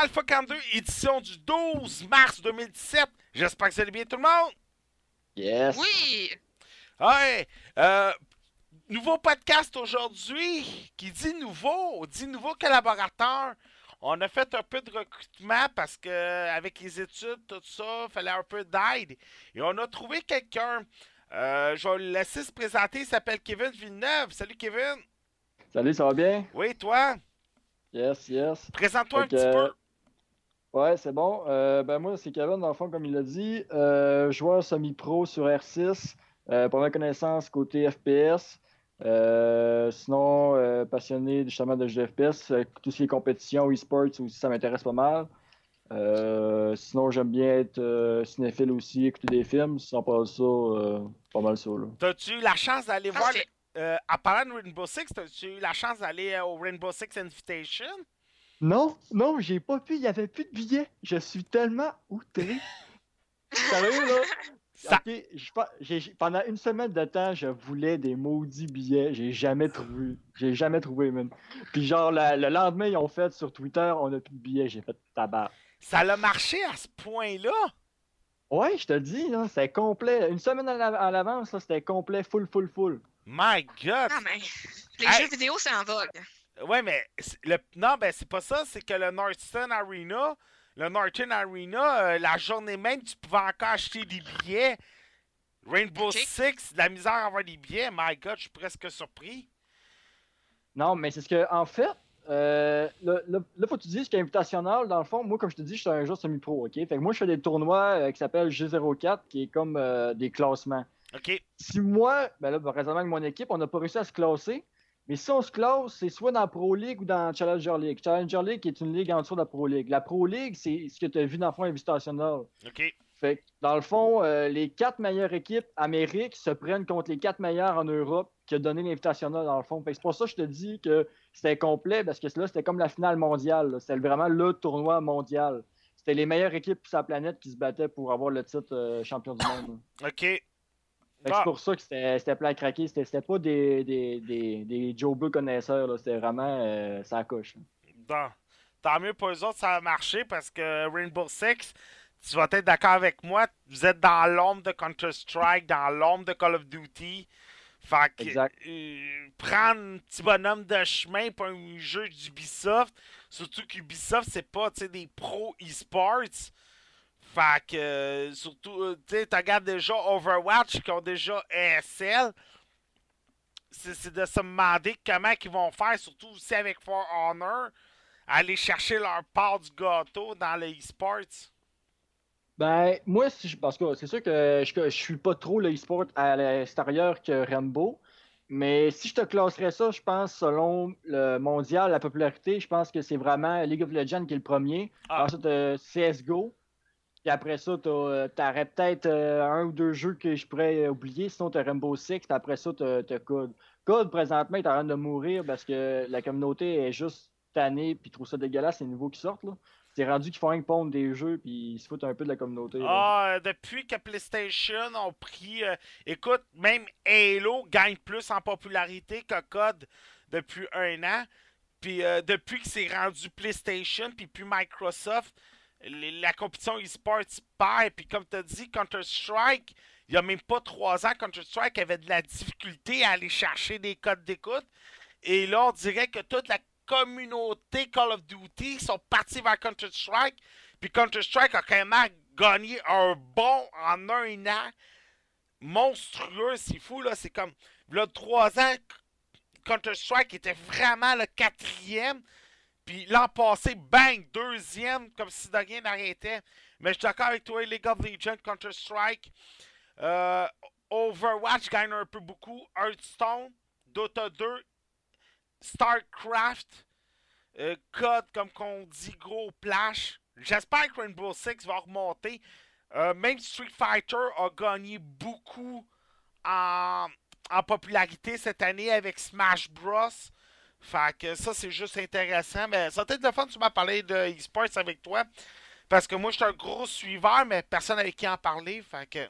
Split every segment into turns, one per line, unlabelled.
Alpha 42, édition du 12 mars 2017. J'espère que ça allez bien tout le monde.
Yes.
Oui!
Ouais, euh, nouveau podcast aujourd'hui. Qui dit nouveau, dit nouveau collaborateur. On a fait un peu de recrutement parce que avec les études, tout ça, il fallait un peu d'aide. Et on a trouvé quelqu'un. Euh, je vais le laisser se présenter. Il s'appelle Kevin Villeneuve. Salut Kevin.
Salut, ça va bien?
Oui, toi?
Yes, yes.
Présente-toi un petit peu.
Ouais, c'est bon. Euh, ben moi, c'est Kevin, dans le fond, comme il l'a dit. Euh, joueur semi-pro sur R6. Euh, pour ma connaissance, côté FPS. Euh, sinon, euh, passionné justement de jeux FPS. Euh, tout ce qui est compétition, e-sports aussi, ça m'intéresse pas mal. Euh, sinon, j'aime bien être euh, cinéphile aussi, écouter des films. Sans pas ça, euh, pas mal ça.
T'as-tu eu la chance d'aller voir. Le- euh, en parlant de Rainbow Six, t'as-tu eu la chance d'aller au Rainbow Six Invitation?
Non, non, j'ai pas pu, il y avait plus de billets. Je suis tellement outré. Sérieux, là?
Ça-
Ok, je pa- j'ai- j'ai- pendant une semaine de temps, je voulais des maudits billets. J'ai jamais trouvé. J'ai jamais trouvé, man. Puis genre, la- le lendemain, ils ont fait sur Twitter, on a plus de billets. J'ai fait tabac.
Ça l'a marché à ce point-là?
Ouais, je te le dis, là, c'était complet. Une semaine à la- à l'avance, là, c'était complet, full, full, full.
My God!
Ah, mais les
Hey.
jeux vidéo, c'est en vogue.
Ouais, mais le... non, ben c'est pas ça, c'est que le Northern Arena, le Northern Arena, euh, la journée même, tu pouvais encore acheter des billets. Rainbow. Six, de la misère à avoir des billets. My God, je suis presque surpris.
Non, mais c'est ce que, en fait, euh, là, là, faut que tu dises qu'invitationnel, dans le fond, moi, comme je te dis, je suis un joueur semi-pro, OK? Fait que moi, je fais des tournois euh, qui s'appellent G04, qui est comme euh, des classements.
OK.
Si moi, ben là, ben, récemment avec mon équipe, on n'a pas réussi à se classer, mais si on se classe, c'est soit dans la Pro League ou dans Challenger League. Challenger League est une ligue en dessous de la Pro League. La Pro League, c'est ce que tu as vu dans le fond invitationnel.
OK.
Fait que, dans le fond, euh, les quatre meilleures équipes Amérique se prennent contre les quatre meilleures en Europe qui a donné l'invitationnel, dans le fond. Fait que c'est pour ça que je te dis que c'était complet, parce que là, c'était comme la finale mondiale. C'était vraiment le tournoi mondial. C'était les meilleures équipes sur la planète qui se battaient pour avoir le titre euh, champion du monde. là.
OK.
Que
Ah.
c'est pour ça que c'était plein à craquer. C'était pas des, des, des, des Joe Buck connaisseurs. C'était vraiment euh, ça coche.
Bon. Tant mieux pour eux autres, ça a marché parce que Rainbow Six, tu vas être d'accord avec moi, vous êtes dans l'ombre de Counter-Strike, dans l'ombre de Call of Duty. Fait que euh, prendre un petit bonhomme de chemin pour un jeu d'Ubisoft, surtout qu'Ubisoft, c'est pas des pros e-sports. Fait que, euh, surtout, euh, tu sais, tu regardes déjà Overwatch qui ont déjà ESL. C'est de se demander comment ils vont faire, surtout aussi avec For Honor, aller chercher leur part du gâteau dans le e-sports.
Ben, moi, si je- parce que c'est sûr que je, suis pas trop le e-sport à l'extérieur que Rainbow. Mais si je te classerais ça, je pense, selon le mondial, la popularité, je pense que c'est vraiment League of Legends qui est le premier.
Ah.
Ensuite, t'as CSGO. Puis après ça, euh, t'aurais peut-être euh, un ou deux jeux que je pourrais euh, oublier. Sinon, t'as Rainbow Six. Puis après ça, t'as t'as COD. COD, présentement, est en train de mourir parce que la communauté est juste tannée puis trouve ça dégueulasse, les nouveaux qui sortent. Là. c'est rendu qu'ils font que pondre des jeux puis ils se foutent un peu de la communauté.
Ah, depuis que PlayStation ont pris. écoute, même Halo gagne plus en popularité que COD depuis un an. Puis depuis que c'est rendu PlayStation, puis puis Microsoft, la compétition e-sport perd. Puis comme tu as dit, Counter-Strike, il n'y a même pas trois ans, Counter-Strike avait de la difficulté à aller chercher des codes d'écoute. Et là, on dirait que toute la communauté Call of Duty sont partis vers Counter-Strike. Puis Counter-Strike a quand même gagné un bon en un an. Monstrueux, c'est fou, là. C'est comme, là, trois ans, Counter-Strike était vraiment le quatrième. Puis l'an passé, bang, deuxième, comme si de rien n'arrêtait. Mais je suis d'accord avec toi, League of Legends, Counter-Strike. Euh, Overwatch gagne un peu beaucoup. Hearthstone, Dota 2, StarCraft, euh, COD, comme qu'on dit, gros plash. J'espère que Rainbow Six va remonter. Euh, même Street Fighter a gagné beaucoup en popularité cette année avec Smash Bros. Fait que ça, c'est juste intéressant. Mais ça va être le fun, tu m'as parlé de e-sports avec toi. Parce que moi, je suis un gros suiveur, mais personne avec qui en parler. Fait que.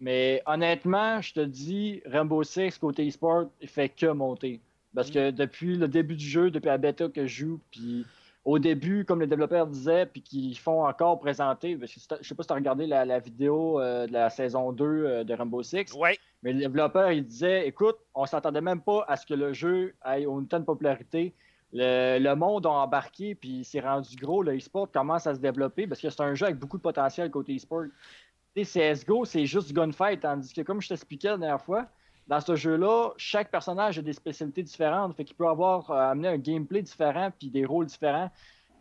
Mais honnêtement, je te dis, Rainbow Six côté e-sport, il fait que monter. Parce que depuis le début du jeu, depuis la bêta que je joue, puis au début, comme les développeurs disaient, puis qu'ils font encore présenter, parce que je sais pas si tu as regardé la, la vidéo euh, de la saison 2 euh, de Rainbow Six,
Ouais.
Mais les développeurs, ils disaient, écoute, on s'attendait même pas à ce que le jeu ait une telle popularité. Le, le monde a embarqué, puis c'est rendu gros. Le e-sport commence à se développer parce que c'est un jeu avec beaucoup de potentiel côté e-sport. CSGO, c'est juste gunfight, tandis que, comme je t'expliquais la dernière fois, dans ce jeu-là, chaque personnage a des spécialités différentes. Fait qu'il peut avoir euh, amené un gameplay différent puis des rôles différents.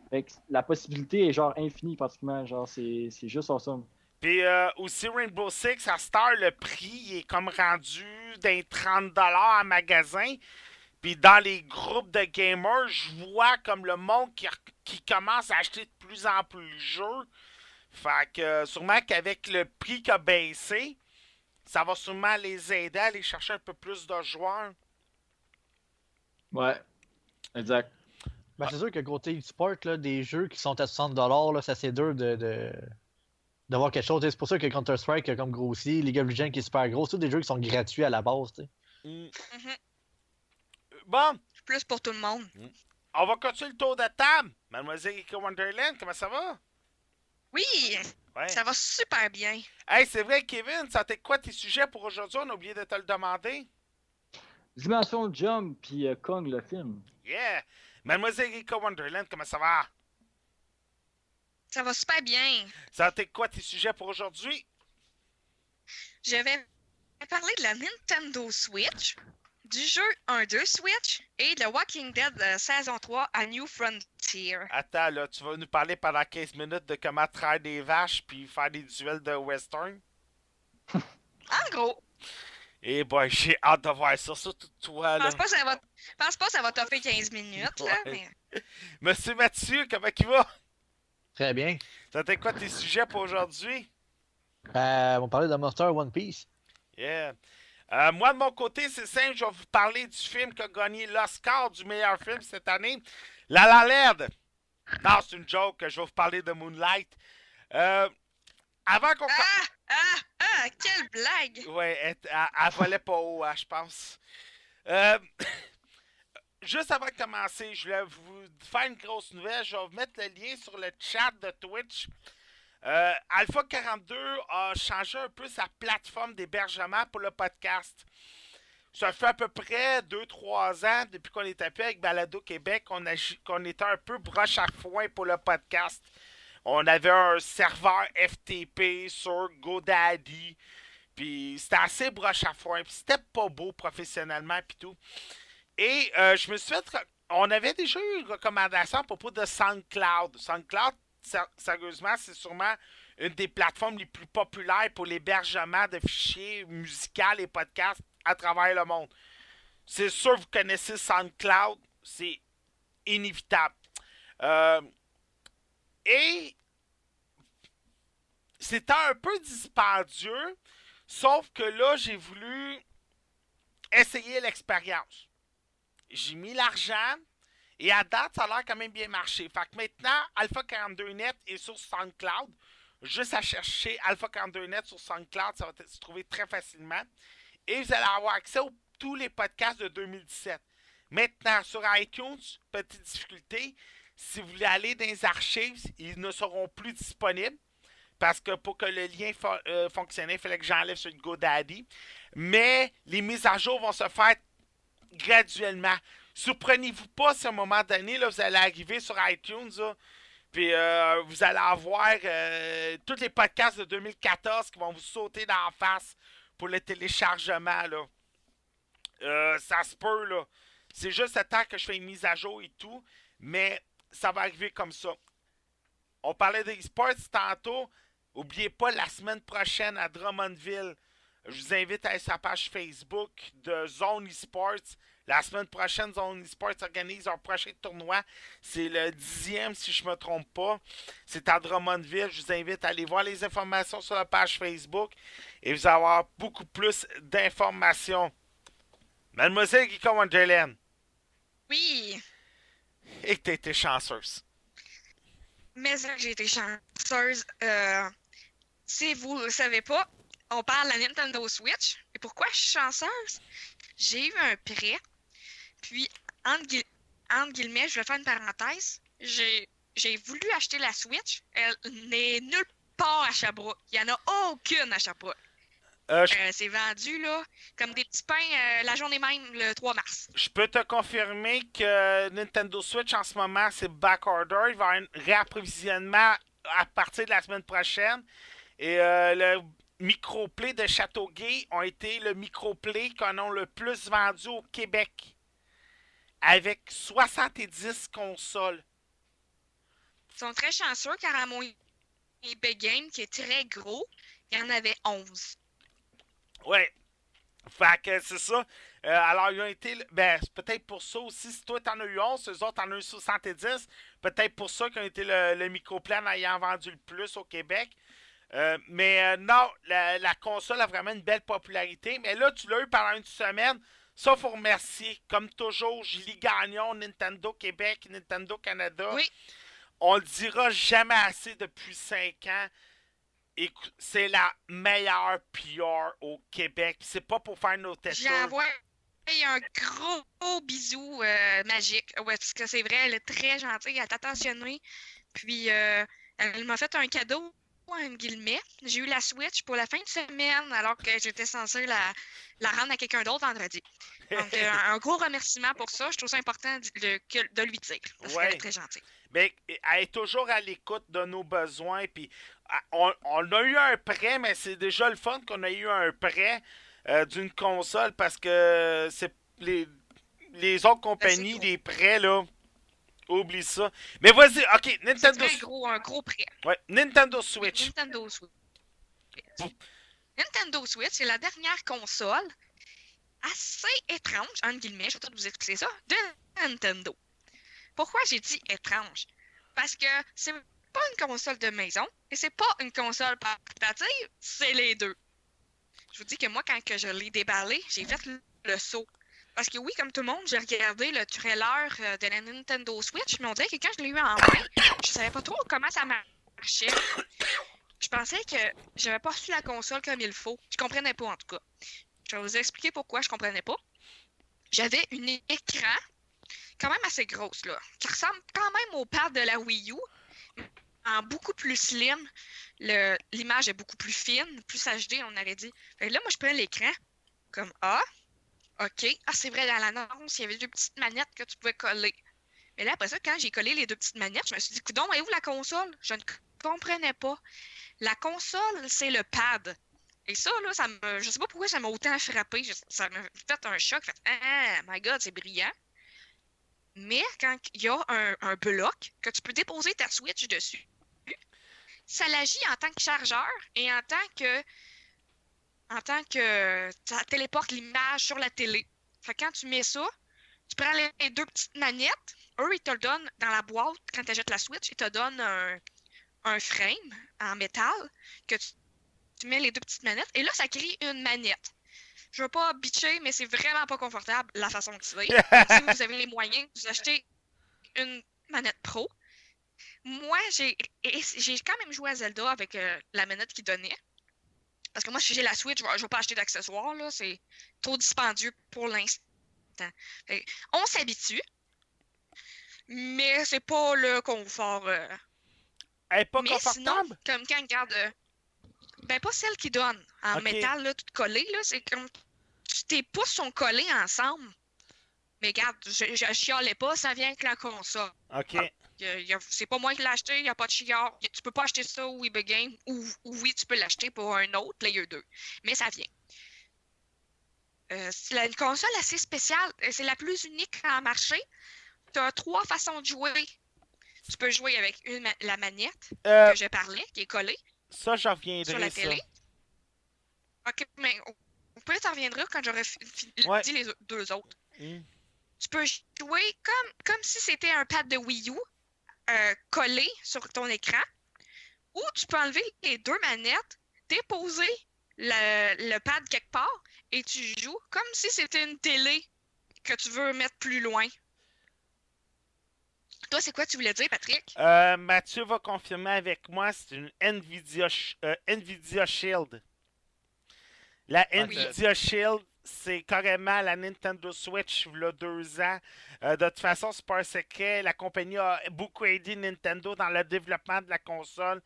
Fait que la possibilité est genre infinie pratiquement. Genre, c'est c'est juste awesome.
Puis euh, aussi Rainbow Six, à Star, le prix il est comme rendu d'un 30$ en magasin. Puis dans les groupes de gamers, je vois comme le monde qui, qui commence à acheter de plus en plus le jeu. Fait que sûrement qu'avec le prix qui a baissé, ça va sûrement les aider à aller chercher un peu plus de joueurs.
Ouais. Exact.
Ben, c'est sûr que côté e-sport, là, des jeux qui sont à 60$, là, ça c'est dur de, de, d'avoir quelque chose. C'est pour ça que Counter-Strike a comme grossi, League of Legends qui est super gros, c'est tous des jeux qui sont gratuits à la base. tu sais.
Mm.
Mhm.
Bon,
Plus pour tout le monde.
on va continuer le tour de table. Mademoiselle Wonderland, comment ça va?
Oui,
Ouais.
ça va super bien.
Hey, c'est vrai, Kevin, ça t'est quoi tes sujets pour aujourd'hui? On a oublié de te le demander.
Dimension Jump puis euh, Kong le film.
Yeah! Mademoiselle Erika Wonderland, comment ça va?
Ça va super bien.
Ça t'est quoi tes sujets pour aujourd'hui?
Je vais parler de la Nintendo Switch, du jeu 1-2 Switch et de Walking Dead euh, saison 3 à New Frontier.
Attends, là, tu vas nous parler pendant 15 minutes de comment traire des vaches puis faire des duels de western?
En gros,
Eh boy, j'ai hâte de voir ça, surtout toi,
je
là.
pense pas que ça va, je pense pas que ça va toffer 15 minutes, là, mais
Monsieur Mathieu, comment il va?
Très bien.
Ça t'est quoi tes sujets pour aujourd'hui?
Euh, on va parler de Monster One Piece.
Yeah. Euh, moi, de mon côté, c'est simple, je vais vous parler du film qui a gagné l'Oscar du meilleur film cette année, La La Land. Non, c'est une joke, je vais vous parler de Moonlight. Euh, avant qu'on...
Ah! Ah! Ah! Quelle blague!
Ouais, elle, elle- elle volait pas haut, hein, je pense. Euh, juste avant de commencer, je voulais vous faire une grosse nouvelle. Je vais vous mettre le lien sur le chat de Twitch. Euh, Alpha 42 a changé un peu sa plateforme d'hébergement pour le podcast. Ça fait à peu près 2-3 ans, depuis qu'on est appuyé avec Balado Québec, qu'on était un peu broche à foin pour le podcast. On avait un serveur FTP sur GoDaddy. Puis c'était assez broche à foin. Puis c'était pas beau professionnellement. Puis tout. Et euh, je me suis fait. On avait déjà eu une recommandation à propos de SoundCloud. SoundCloud, sérieusement, c'est sûrement une des plateformes les plus populaires pour l'hébergement de fichiers musicaux et podcasts à travers le monde. C'est sûr vous connaissez SoundCloud. C'est inévitable. Euh, et c'était un peu dispendieux, sauf que là, j'ai voulu essayer l'expérience. J'ai mis l'argent Et à date, ça a l'air quand même bien marché. Fait que maintenant, Alpha 42net est sur SoundCloud. Juste à chercher Alpha 42net sur SoundCloud, ça va se trouver très facilement. Et vous allez avoir accès à tous les podcasts de 2017. Maintenant, sur iTunes, petite difficulté, si vous voulez aller dans les archives, ils ne seront plus disponibles. Parce que pour que le lien euh, fonctionne, il fallait que j'enlève sur GoDaddy. Mais les mises à jour vont se faire graduellement. Surprenez-vous pas si à un moment donné, là, vous allez arriver sur iTunes, puis euh, vous allez avoir euh, tous les podcasts de 2014 qui vont vous sauter dans la face pour le téléchargement. Là. ça se peut, là. C'est juste le temps que je fais une mise à jour et tout, mais ça va arriver comme ça. On parlait des sports tantôt. N'oubliez pas la semaine prochaine à Drummondville. Je vous invite à aller sur la page Facebook de Zone Esports. La semaine prochaine, Zone Esports organise un prochain tournoi. C'est le dixième, si je ne me trompe pas. C'est à Drummondville. Je vous invite à aller voir les informations sur la page Facebook et vous avoir beaucoup plus d'informations. Mademoiselle Angelène.
Oui.
Et que tu été chanceuse.
Mais j'ai été chanceuse. Euh, si vous ne le savez pas, on parle de la Nintendo Switch. Et pourquoi je suis chanceuse? J'ai eu un prêt. Puis, entre, guillemets, je vais faire une parenthèse. J'ai voulu acheter la Switch. Elle n'est nulle part à Sherbrooke. Il n'y en a aucune à Sherbrooke. Euh, euh, c'est vendu là, comme des petits pains euh, la journée même, le 3 mars.
Je peux te confirmer que Nintendo Switch en ce moment, c'est backorder. Il va y avoir un réapprovisionnement à partir de la semaine prochaine. Et le microplay de Châteauguay ont été le microplay qu'on a le plus vendu au Québec. Avec 70 consoles.
Ils sont très chanceux car à mon eBay Game, qui est très gros, il y en avait 11.
Ouais. Fait que c'est ça. Euh, alors, ils ont été. Ben, peut-être pour ça aussi. Si toi, t'en as eu 11, eux autres, en ont eu 70. Peut-être pour ça qu'ils ont été le, le microplan ayant vendu le plus au Québec. Euh, mais euh, non, la, console a vraiment une belle popularité. Mais là, tu l'as eu pendant une semaine. Ça, faut remercier. Comme toujours, Julie Gagnon, Nintendo Québec, Nintendo Canada.
Oui.
On le dira jamais assez depuis 5 ans c'est la meilleure PR au Québec. C'est pas pour faire nos tests.
J'envoie un gros, bisou euh, magique. Ouais, parce que c'est vrai, elle est très gentille, elle t'a attentionné. Puis euh, elle m'a fait un cadeau, J'ai eu la Switch pour la fin de semaine, alors que j'étais censée la, la rendre à quelqu'un d'autre vendredi. Donc, euh, un, gros remerciement pour ça. Je trouve ça important de, de lui dire. Parce qu'elle est très gentille.
Mais elle est toujours à l'écoute de nos besoins. Puis on, a eu un prêt, mais c'est déjà le fun qu'on a eu un prêt euh, d'une console parce que c'est les, les autres compagnies, des prêts, là. Oublie ça. Mais vas-y, ok, Nintendo
Switch. gros, un gros prêt.
Ouais, Nintendo Switch.
Nintendo Switch. Nintendo Switch, c'est la dernière console assez étrange, entre guillemets, je vais peut-être vous expliquer ça, de Nintendo. Pourquoi j'ai dit étrange? Parce que c'est pas une console de maison et c'est pas une console portative, c'est les deux. Je vous dis que moi, quand que je l'ai déballé, j'ai fait le, saut. Parce que oui, comme tout le monde, j'ai regardé le trailer euh, de la Nintendo Switch, mais on dirait que quand je l'ai eu en main, je savais pas trop comment ça marchait. Je pensais que j'avais pas su la console comme il faut. Je comprenais pas en tout cas. Je vais vous expliquer pourquoi je comprenais pas. J'avais un écran quand même assez grosse, là, qui ressemble quand même au pad de la Wii U, en beaucoup plus slim. L'image est beaucoup plus fine, plus HD, on aurait dit. là, moi, je prends l'écran, comme Ah, OK. Ah, c'est vrai, dans l'annonce, il y avait deux petites manettes que tu pouvais coller. Mais là, après ça, quand j'ai collé les deux petites manettes, je me suis dit, coudon, où la console? Je ne comprenais pas. La console, c'est le pad. Et ça, là, ça me, je sais pas pourquoi ça m'a autant frappé. ça m'a fait un choc. Fait, ah, my God, c'est brillant. Mais quand il y a un, bloc que tu peux déposer ta Switch dessus, ça l'agit en tant que chargeur et en tant que en tant que ça téléporte l'image sur la télé. Fait quand tu mets ça, tu prends les deux petites manettes, eux ils te le donnent dans la boîte quand tu achètes la Switch, ils te donnent un, frame en métal que tu, tu mets les deux petites manettes et là ça crée une manette je veux pas bitcher, mais c'est vraiment pas confortable la façon que c'est. si vous avez les moyens, vous achetez une manette pro. Moi, j'ai quand même joué à Zelda avec euh, la manette qu'il donnait. Parce que moi, si j'ai la Switch, je je vais pas acheter d'accessoires, là. C'est trop dispendieux pour l'instant. On s'habitue. Mais c'est pas le confort. euh,
Elle est pas
mais sinon,
confortable?
comme quand regarde. euh, ben, pas celle qui donne en métal, là, tout collé, là. C'est comme. Tes pouces sont collés ensemble. Mais regarde, je, je chialais pas, ça vient avec la console.
OK.
C'est pas moi qui l'ai acheté, il n'y a pas de chiard. Tu peux pas acheter ça au eBay Game. Ou, ou oui, tu peux l'acheter pour un autre Player 2. Mais ça vient. Euh, c'est une console assez spéciale. C'est la plus unique en marché. Tu as trois façons de jouer. Tu peux jouer avec une, la manette
Euh,
que je parlais, qui est collée
ça, je
sur la
reviendrai, ça.
télé. Ok, mais on- peut-être ça reviendra quand j'aurai
Ouais.
dit les deux autres.
Hmm.
Tu peux jouer comme, comme si c'était un pad de Wii U euh, collé sur ton écran. Ou tu peux enlever les deux manettes, déposer le, le pad quelque part et tu joues comme si c'était une télé que tu veux mettre plus loin. Toi, c'est quoi tu voulais dire, Patrick?
Euh, Mathieu va confirmer avec moi, c'est une Nvidia, euh, Nvidia Shield. La
Oui.
Nvidia Shield, c'est carrément la Nintendo Switch il deux ans. Euh, de toute façon, un secret. La compagnie a beaucoup aidé Nintendo dans le développement de la console.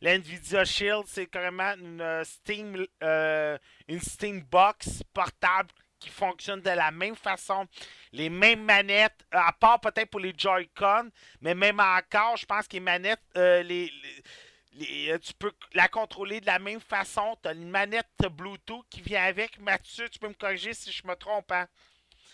La Nvidia Shield, c'est carrément une euh, Steam, euh, une Steam Box portable qui fonctionne de la même façon. Les mêmes manettes, à part peut-être pour les Joy-Con, mais même encore, je pense que les manettes, les- les- euh, tu peux la contrôler de la même façon. Tu as une manette Bluetooth qui vient avec. Mathieu, tu peux me corriger si je me trompe. Hein?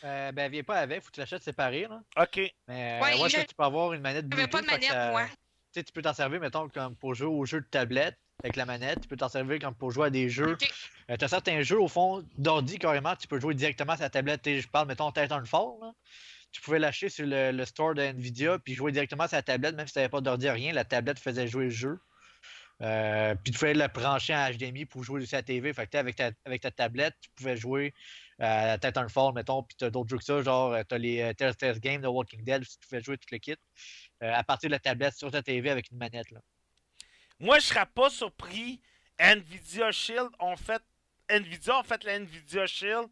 Euh, ben, viens pas avec, faut que tu l'achètes séparé. Là.
OK.
Mais
Ouais,
euh, ouais,
je-
ça, tu peux avoir une manette Bluetooth.
pas de manette,
ça-
moi.
Tu sais, tu peux t'en servir, mettons, comme pour jouer aux jeux de tablette avec la manette. Tu peux t'en servir comme pour jouer à des jeux.
Ok.
Euh, tu as certains jeux, au fond, d'ordi carrément, tu peux jouer directement sur la tablette. Je parle, mettons, Titanfall. Là. Tu pouvais l'acheter sur le, le store de Nvidia puis jouer directement sur la tablette, même si tu n'avais pas d'ordi rien. La tablette faisait jouer le jeu. Euh, puis tu pouvais le brancher en HDMI pour jouer sur la TV. Fait que avec ta, avec ta tablette, tu pouvais jouer euh, Titanfall, mettons, puis tu as d'autres jeux que ça, genre tu as les euh, Telltale Games de Walking Dead, tu pouvais jouer tout le kit euh, à partir de la tablette sur ta TV avec une manette. Là.
Moi, je serais pas surpris. Nvidia Shield ont fait. Nvidia ont fait la Nvidia Shield.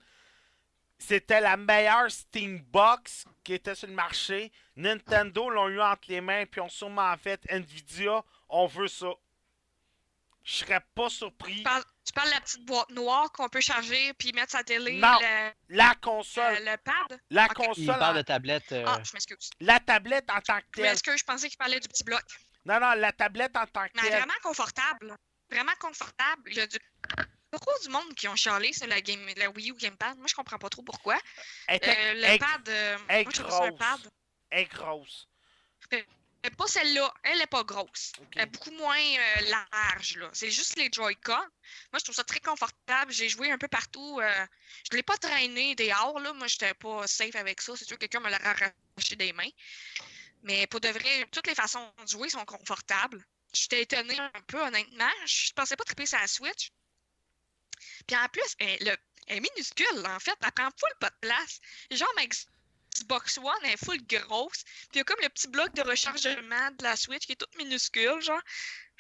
C'était la meilleure Steam Box qui était sur le marché. Nintendo l'ont eu entre les mains, puis ont sûrement fait Nvidia, on veut ça. Je serais pas surpris.
Tu parles, tu parles de la petite boîte noire qu'on peut charger puis mettre sa télé,
Non.
le,
La console,
euh, le pad?
la
ok.
Il
console,
parle
en-
de tablette. euh,
Ah, je m'excuse.
la tablette en tant que
Je
telle.
m'excuse, je pensais qu'il parlait du petit bloc?
Non, non, la tablette en tant que
Mais
telle.
vraiment confortable. Vraiment confortable. Il y a du... beaucoup du monde qui ont chialé sur la, game, la Wii U Gamepad. Moi, je comprends pas trop pourquoi.
Elle était-
Euh, le
elle-
pad, euh,
elle est
moi, je un
grosse.
pad.
elle est grosse.
Mais pas celle-là. Elle est pas grosse. Elle est beaucoup moins euh, large. là. C'est juste les Joy-Con. Moi, je trouve ça très confortable. J'ai joué un peu partout. euh, Je l'ai pas traîné dehors. Là. Moi, j'étais pas safe avec ça. C'est sûr que quelqu'un me l'a arraché des mains. Mais pour de vrai, toutes les façons de jouer sont confortables. J'étais étonnée un peu, honnêtement. Je pensais pas triper sur la Switch. Puis en plus, elle, le- elle est minuscule, en fait. Elle prend full pas de place. Genre, Xbox One elle est full grosse. Puis il y a comme le petit bloc de rechargement de la Switch qui est toute minuscule, genre.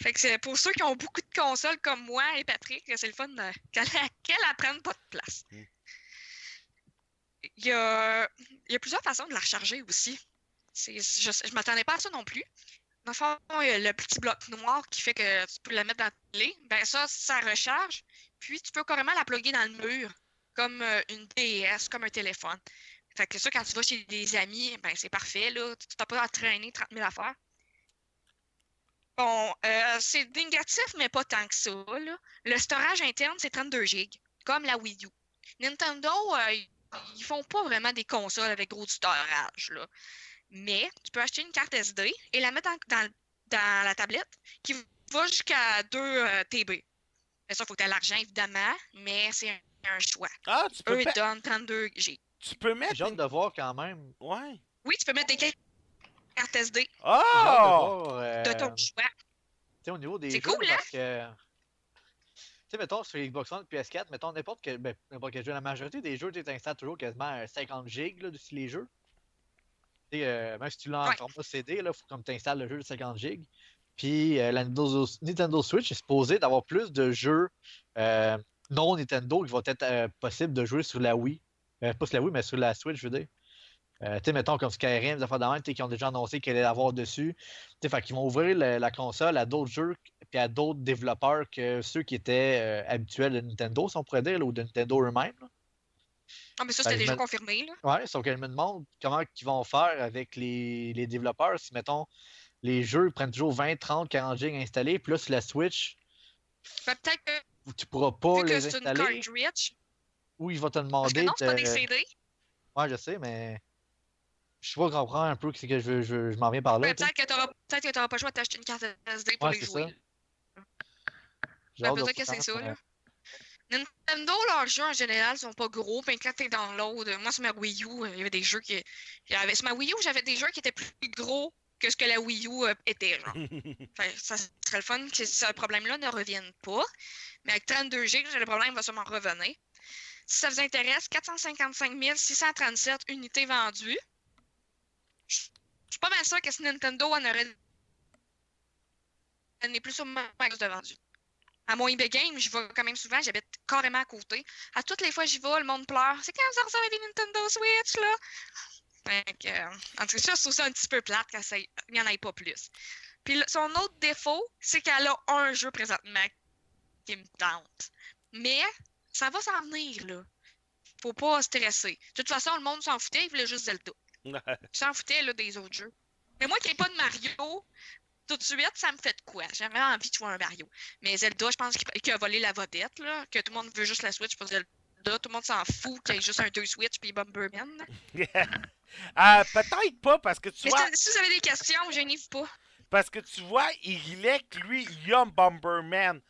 Fait que c'est pour ceux qui ont beaucoup de consoles comme moi et Patrick, c'est le fun de- qu'elle qu'elle elle prenne pas de place.
Mm.
Il y a, il y a plusieurs façons de la recharger aussi. C'est- Je, je m'attendais pas à ça non plus. Dans le fond, il y a le petit bloc noir qui fait que tu peux la mettre dans la télé. Ben ça, ça recharge. Puis tu peux carrément la plugger dans le mur, comme euh, une DS, comme un téléphone. Fait que ça, quand tu vas chez des amis, ben c'est parfait, là. Tu t'as pas à traîner 30 000 affaires. Bon, euh, c'est négatif, mais pas tant que ça, là. Le storage interne, c'est 32 GB, comme la Wii U. Nintendo, euh, ils- font pas vraiment des consoles avec gros storage, là. Mais tu peux acheter une carte SD et la mettre dans, dans- dans la tablette qui va jusqu'à 2 euh, TB. Mais ça, il faut que tu aies l'argent, évidemment, mais c'est un, un choix.
Ah, tu peux,
Eux, ils donnent 32 G.
tu peux mettre.
J'ai hâte de voir quand même.
Ouais.
Oui, tu peux mettre des cartes SD
hâte de
Oh!
voir, euh,
de ton choix.
tu sais, au niveau des
C'est
jeux,
cool, hein?
parce que. Tu sais, mettons, sur Xbox One, PS4, mettons, n'importe quel, ben, n'importe quel jeu, la majorité des jeux, tu installes toujours quasiment euh, 50 gigs là, dessus les jeux. sais, euh, même si tu l'as en
Ouais.
format CD, il faut comme tu installes le jeu de 50 GB. Puis euh, la Nintendo, Nintendo Switch est supposée d'avoir plus de jeux euh, non Nintendo qui vont être euh, possibles de jouer sur la Wii. Euh, pas sur la Wii, mais sur la Switch, je veux dire. Euh, tu sais, mettons comme Skyrim, des affaires de même, tu sais, qui ont déjà annoncé qu'elle allait l'avoir dessus. Tu sais, qu'ils vont ouvrir la console à d'autres jeux puis à d'autres développeurs que ceux qui étaient euh, habituels de Nintendo, si on pourrait dire, là, ou de Nintendo eux-mêmes.
Ah, mais ça, c'était déjà
me-
confirmé, là.
Ouais, sauf que je me demande comment ils vont faire avec les, les développeurs si, mettons, les jeux prennent toujours 20, 30, 40 gigs installés, puis là, sur la Switch,
peut-être que,
tu pourras pas
vu que
les
une
installer,
cartridge,
ou il va te
parce que
demander
non, c'est pas
de-
des CD.
Ouais, je sais, mais je sais pas comprendre un peu ce que je, veux- je, je m'en viens par là.
Peut-être que t'auras peut-être que t'auras pas le choix de t'acheter une carte SD pour
Ouais,
les
c'est
jouer. peut-être que c'est ça, là. Nintendo, leurs jeux en général sont pas gros. Puis quand t'es download, moi sur ma Wii U, euh, il y avait des jeux qui. avait- Sur ma Wii U, j'avais des jeux qui étaient plus gros que ce que la Wii U euh, était. Genre. Que ça serait le fun que ce problème-là ne revienne pas. Mais avec 32 GB, le problème va sûrement revenir. Si ça vous intéresse, 455 637 unités vendues. Je suis pas mal sûr que si Nintendo en aurait donné plus au max de vendu. À mon eBay Game, je vais quand même souvent, j'habite carrément à côté. À toutes les fois que j'y vais, le monde pleure. C'est quand ça ressort des Nintendo Switch, là? Que, euh, en tout cas, je trouve ça un petit peu plate quand ça- il n'y en ait pas plus. Puis son autre défaut, c'est qu'elle a un jeu présentement qui me tente. Mais ça va s'en venir, là. Faut pas stresser. De toute façon, le monde s'en foutait, il voulait juste Zelda. Il s'en foutait, là, des autres jeux. Mais moi qui n'ai pas de Mario, tout de suite, ça me fait de quoi? J'avais envie de jouer un Mario. Mais Zelda, je pense qu'il a volé la vedette, là. Que tout le monde veut juste la Switch pour Zelda. Tout le monde s'en fout qu'il y ait juste un 2 Switch puis Bomberman.
Ah, Peut-être pas, parce que tu
Mais
vois,
si, vous avez des questions, je n'y pas.
parce que tu vois, Irilek, lui, il a Bomberman.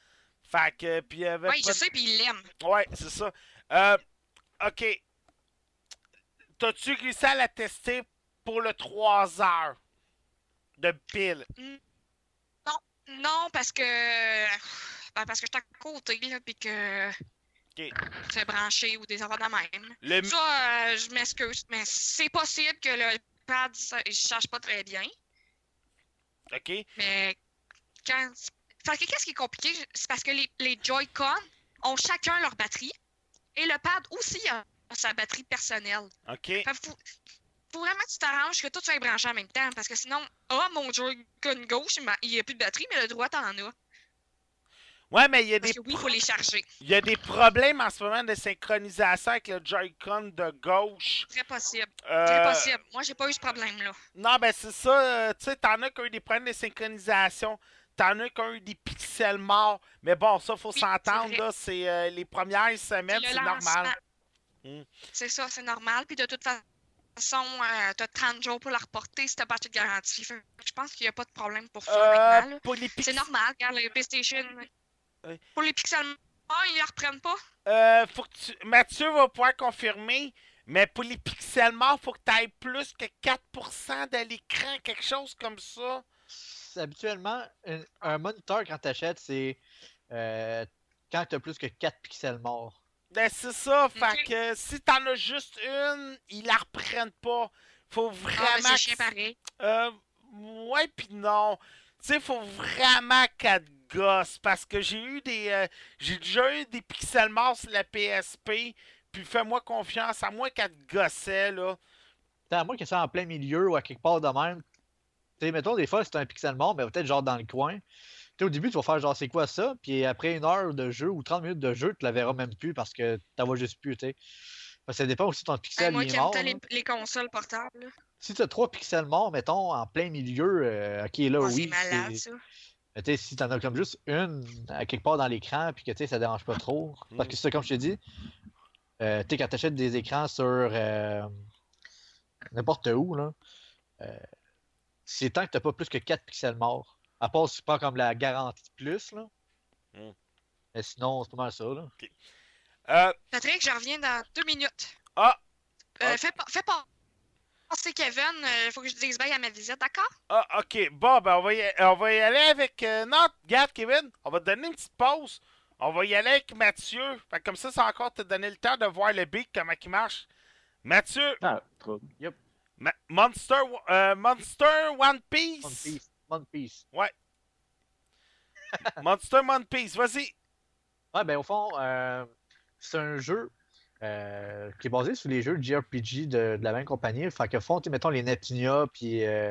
Fait que, puis il avait pas
je sais, puis il l'aime.
Ouais, c'est ça. Euh, ok. T'as-tu réussi à la tester pour le 3 heures de pile?
Non, parce que. Ben, parce que je suis à côté, là, puis que.
Ok.
C'est branché ou des affaires de même.
Le...
Ça, euh, je m'excuse, mais c'est possible que le pad ça- il charge pas très bien.
Ok.
Mais quand. Fait que qu'est-ce qui est compliqué? C'est parce que les, les Joy-Con ont chacun leur batterie et le pad aussi a sa batterie personnelle.
Ok.
Fait faut, faut vraiment que tu t'arranges que tout soit branché en même temps parce que sinon, ah, mon Joy-Con gauche, il n'y a plus de batterie, mais le droit, t'en as.
Ouais, mais il y, a
Parce
des
oui, il faut les charger.
il y a des problèmes en ce moment de synchronisation avec le Joy-Con de gauche.
Très possible.
Euh,
Très possible. Moi, j'ai pas eu ce problème-là.
Non, ben c'est ça. euh, tu sais, t'en as qui ont eu des problèmes de synchronisation. T'en as eu des pixels morts. Mais bon, ça, faut
Oui,
s'entendre,
c'est vrai.
là. C'est euh, les premières semaines, c'est normal. Mm.
C'est ça, c'est normal. Puis de toute façon, euh, t'as 30 jours pour la reporter si t'as pas de garantie. Fait je pense qu'il n'y a pas de problème pour ça
Euh,
maintenant, là.
pour les
C'est normal, regarde, les PlayStation.
Oui.
Pour les pixels morts, ils la reprennent pas.
Euh, faut que tu... Mathieu va pouvoir confirmer, mais pour les pixels morts, faut que tu ailles plus que 4% de l'écran, quelque chose comme ça.
Habituellement, un, un moniteur, quand tu achètes, c'est euh, quand tu as plus que 4 pixels morts.
Ben, c'est ça, fait
Ok.
que si t'en as juste une, ils la reprennent pas. Faut
Ah,
vraiment.
c'est
que-
chien pareil.
Euh, ouais, pis non. Tu sais, faut vraiment qu'elle te gosse. Parce que j'ai eu des. euh, j'ai déjà eu des pixels morts sur la PSP. Puis fais-moi confiance, à moi qu'elle te gossait, là.
À moins que ça soit en plein milieu ou à quelque part de même. Tu sais, mettons, des fois, c'est un pixel mort, mais peut-être genre dans le coin. Tu au début, tu vas faire genre, c'est quoi ça? Puis après une heure de jeu ou 30 minutes de jeu, tu la verras même plus parce que t'en vois juste plus, tu sais. Parce que ça dépend aussi de ton
Hey,
pixel,
moi
il
qui
mort.
les, les consoles portables.
Si tu as 3 pixels morts, mettons, en plein milieu, euh, ok, là,
Ah,
oui.
c'est malade, ça.
Mais tu sais, si t'en as comme juste une à quelque part dans l'écran, puis que tu sais, ça dérange pas trop. Parce que c'est ça, comme je t'ai dit, euh, tu sais, quand t'achètes des écrans sur euh, n'importe où, là, euh, c'est tant que t'as pas plus que 4 pixels morts. À part si tu prends comme la garantie plus, là.
Mm.
Mais sinon, c'est pas mal ça, là.
Euh,
Patrick, je reviens dans deux minutes.
ah,
Euh,
Ah.
Fais pas. Fais pas. C'est Kevin, il faut que je dise bye à ma visite, d'accord?
ah, ok. Bon, ben, on va y, on va y aller avec. euh, non, regarde, Kevin, on va te donner une petite pause. On va y aller avec Mathieu. Fait que comme ça, ça va encore te donner le temps de voir le beat, comment il marche. Mathieu,
Ah, trop. Yep.
Ma- Monster, euh, Monster One Piece.
One Piece. One Piece.
Monster One Piece, vas-y.
Ouais, ben au fond, euh, c'est un jeu euh, qui est basé sur les jeux de JRPG de, de la même compagnie. Fait que sais, mettons les Neptunia puis euh,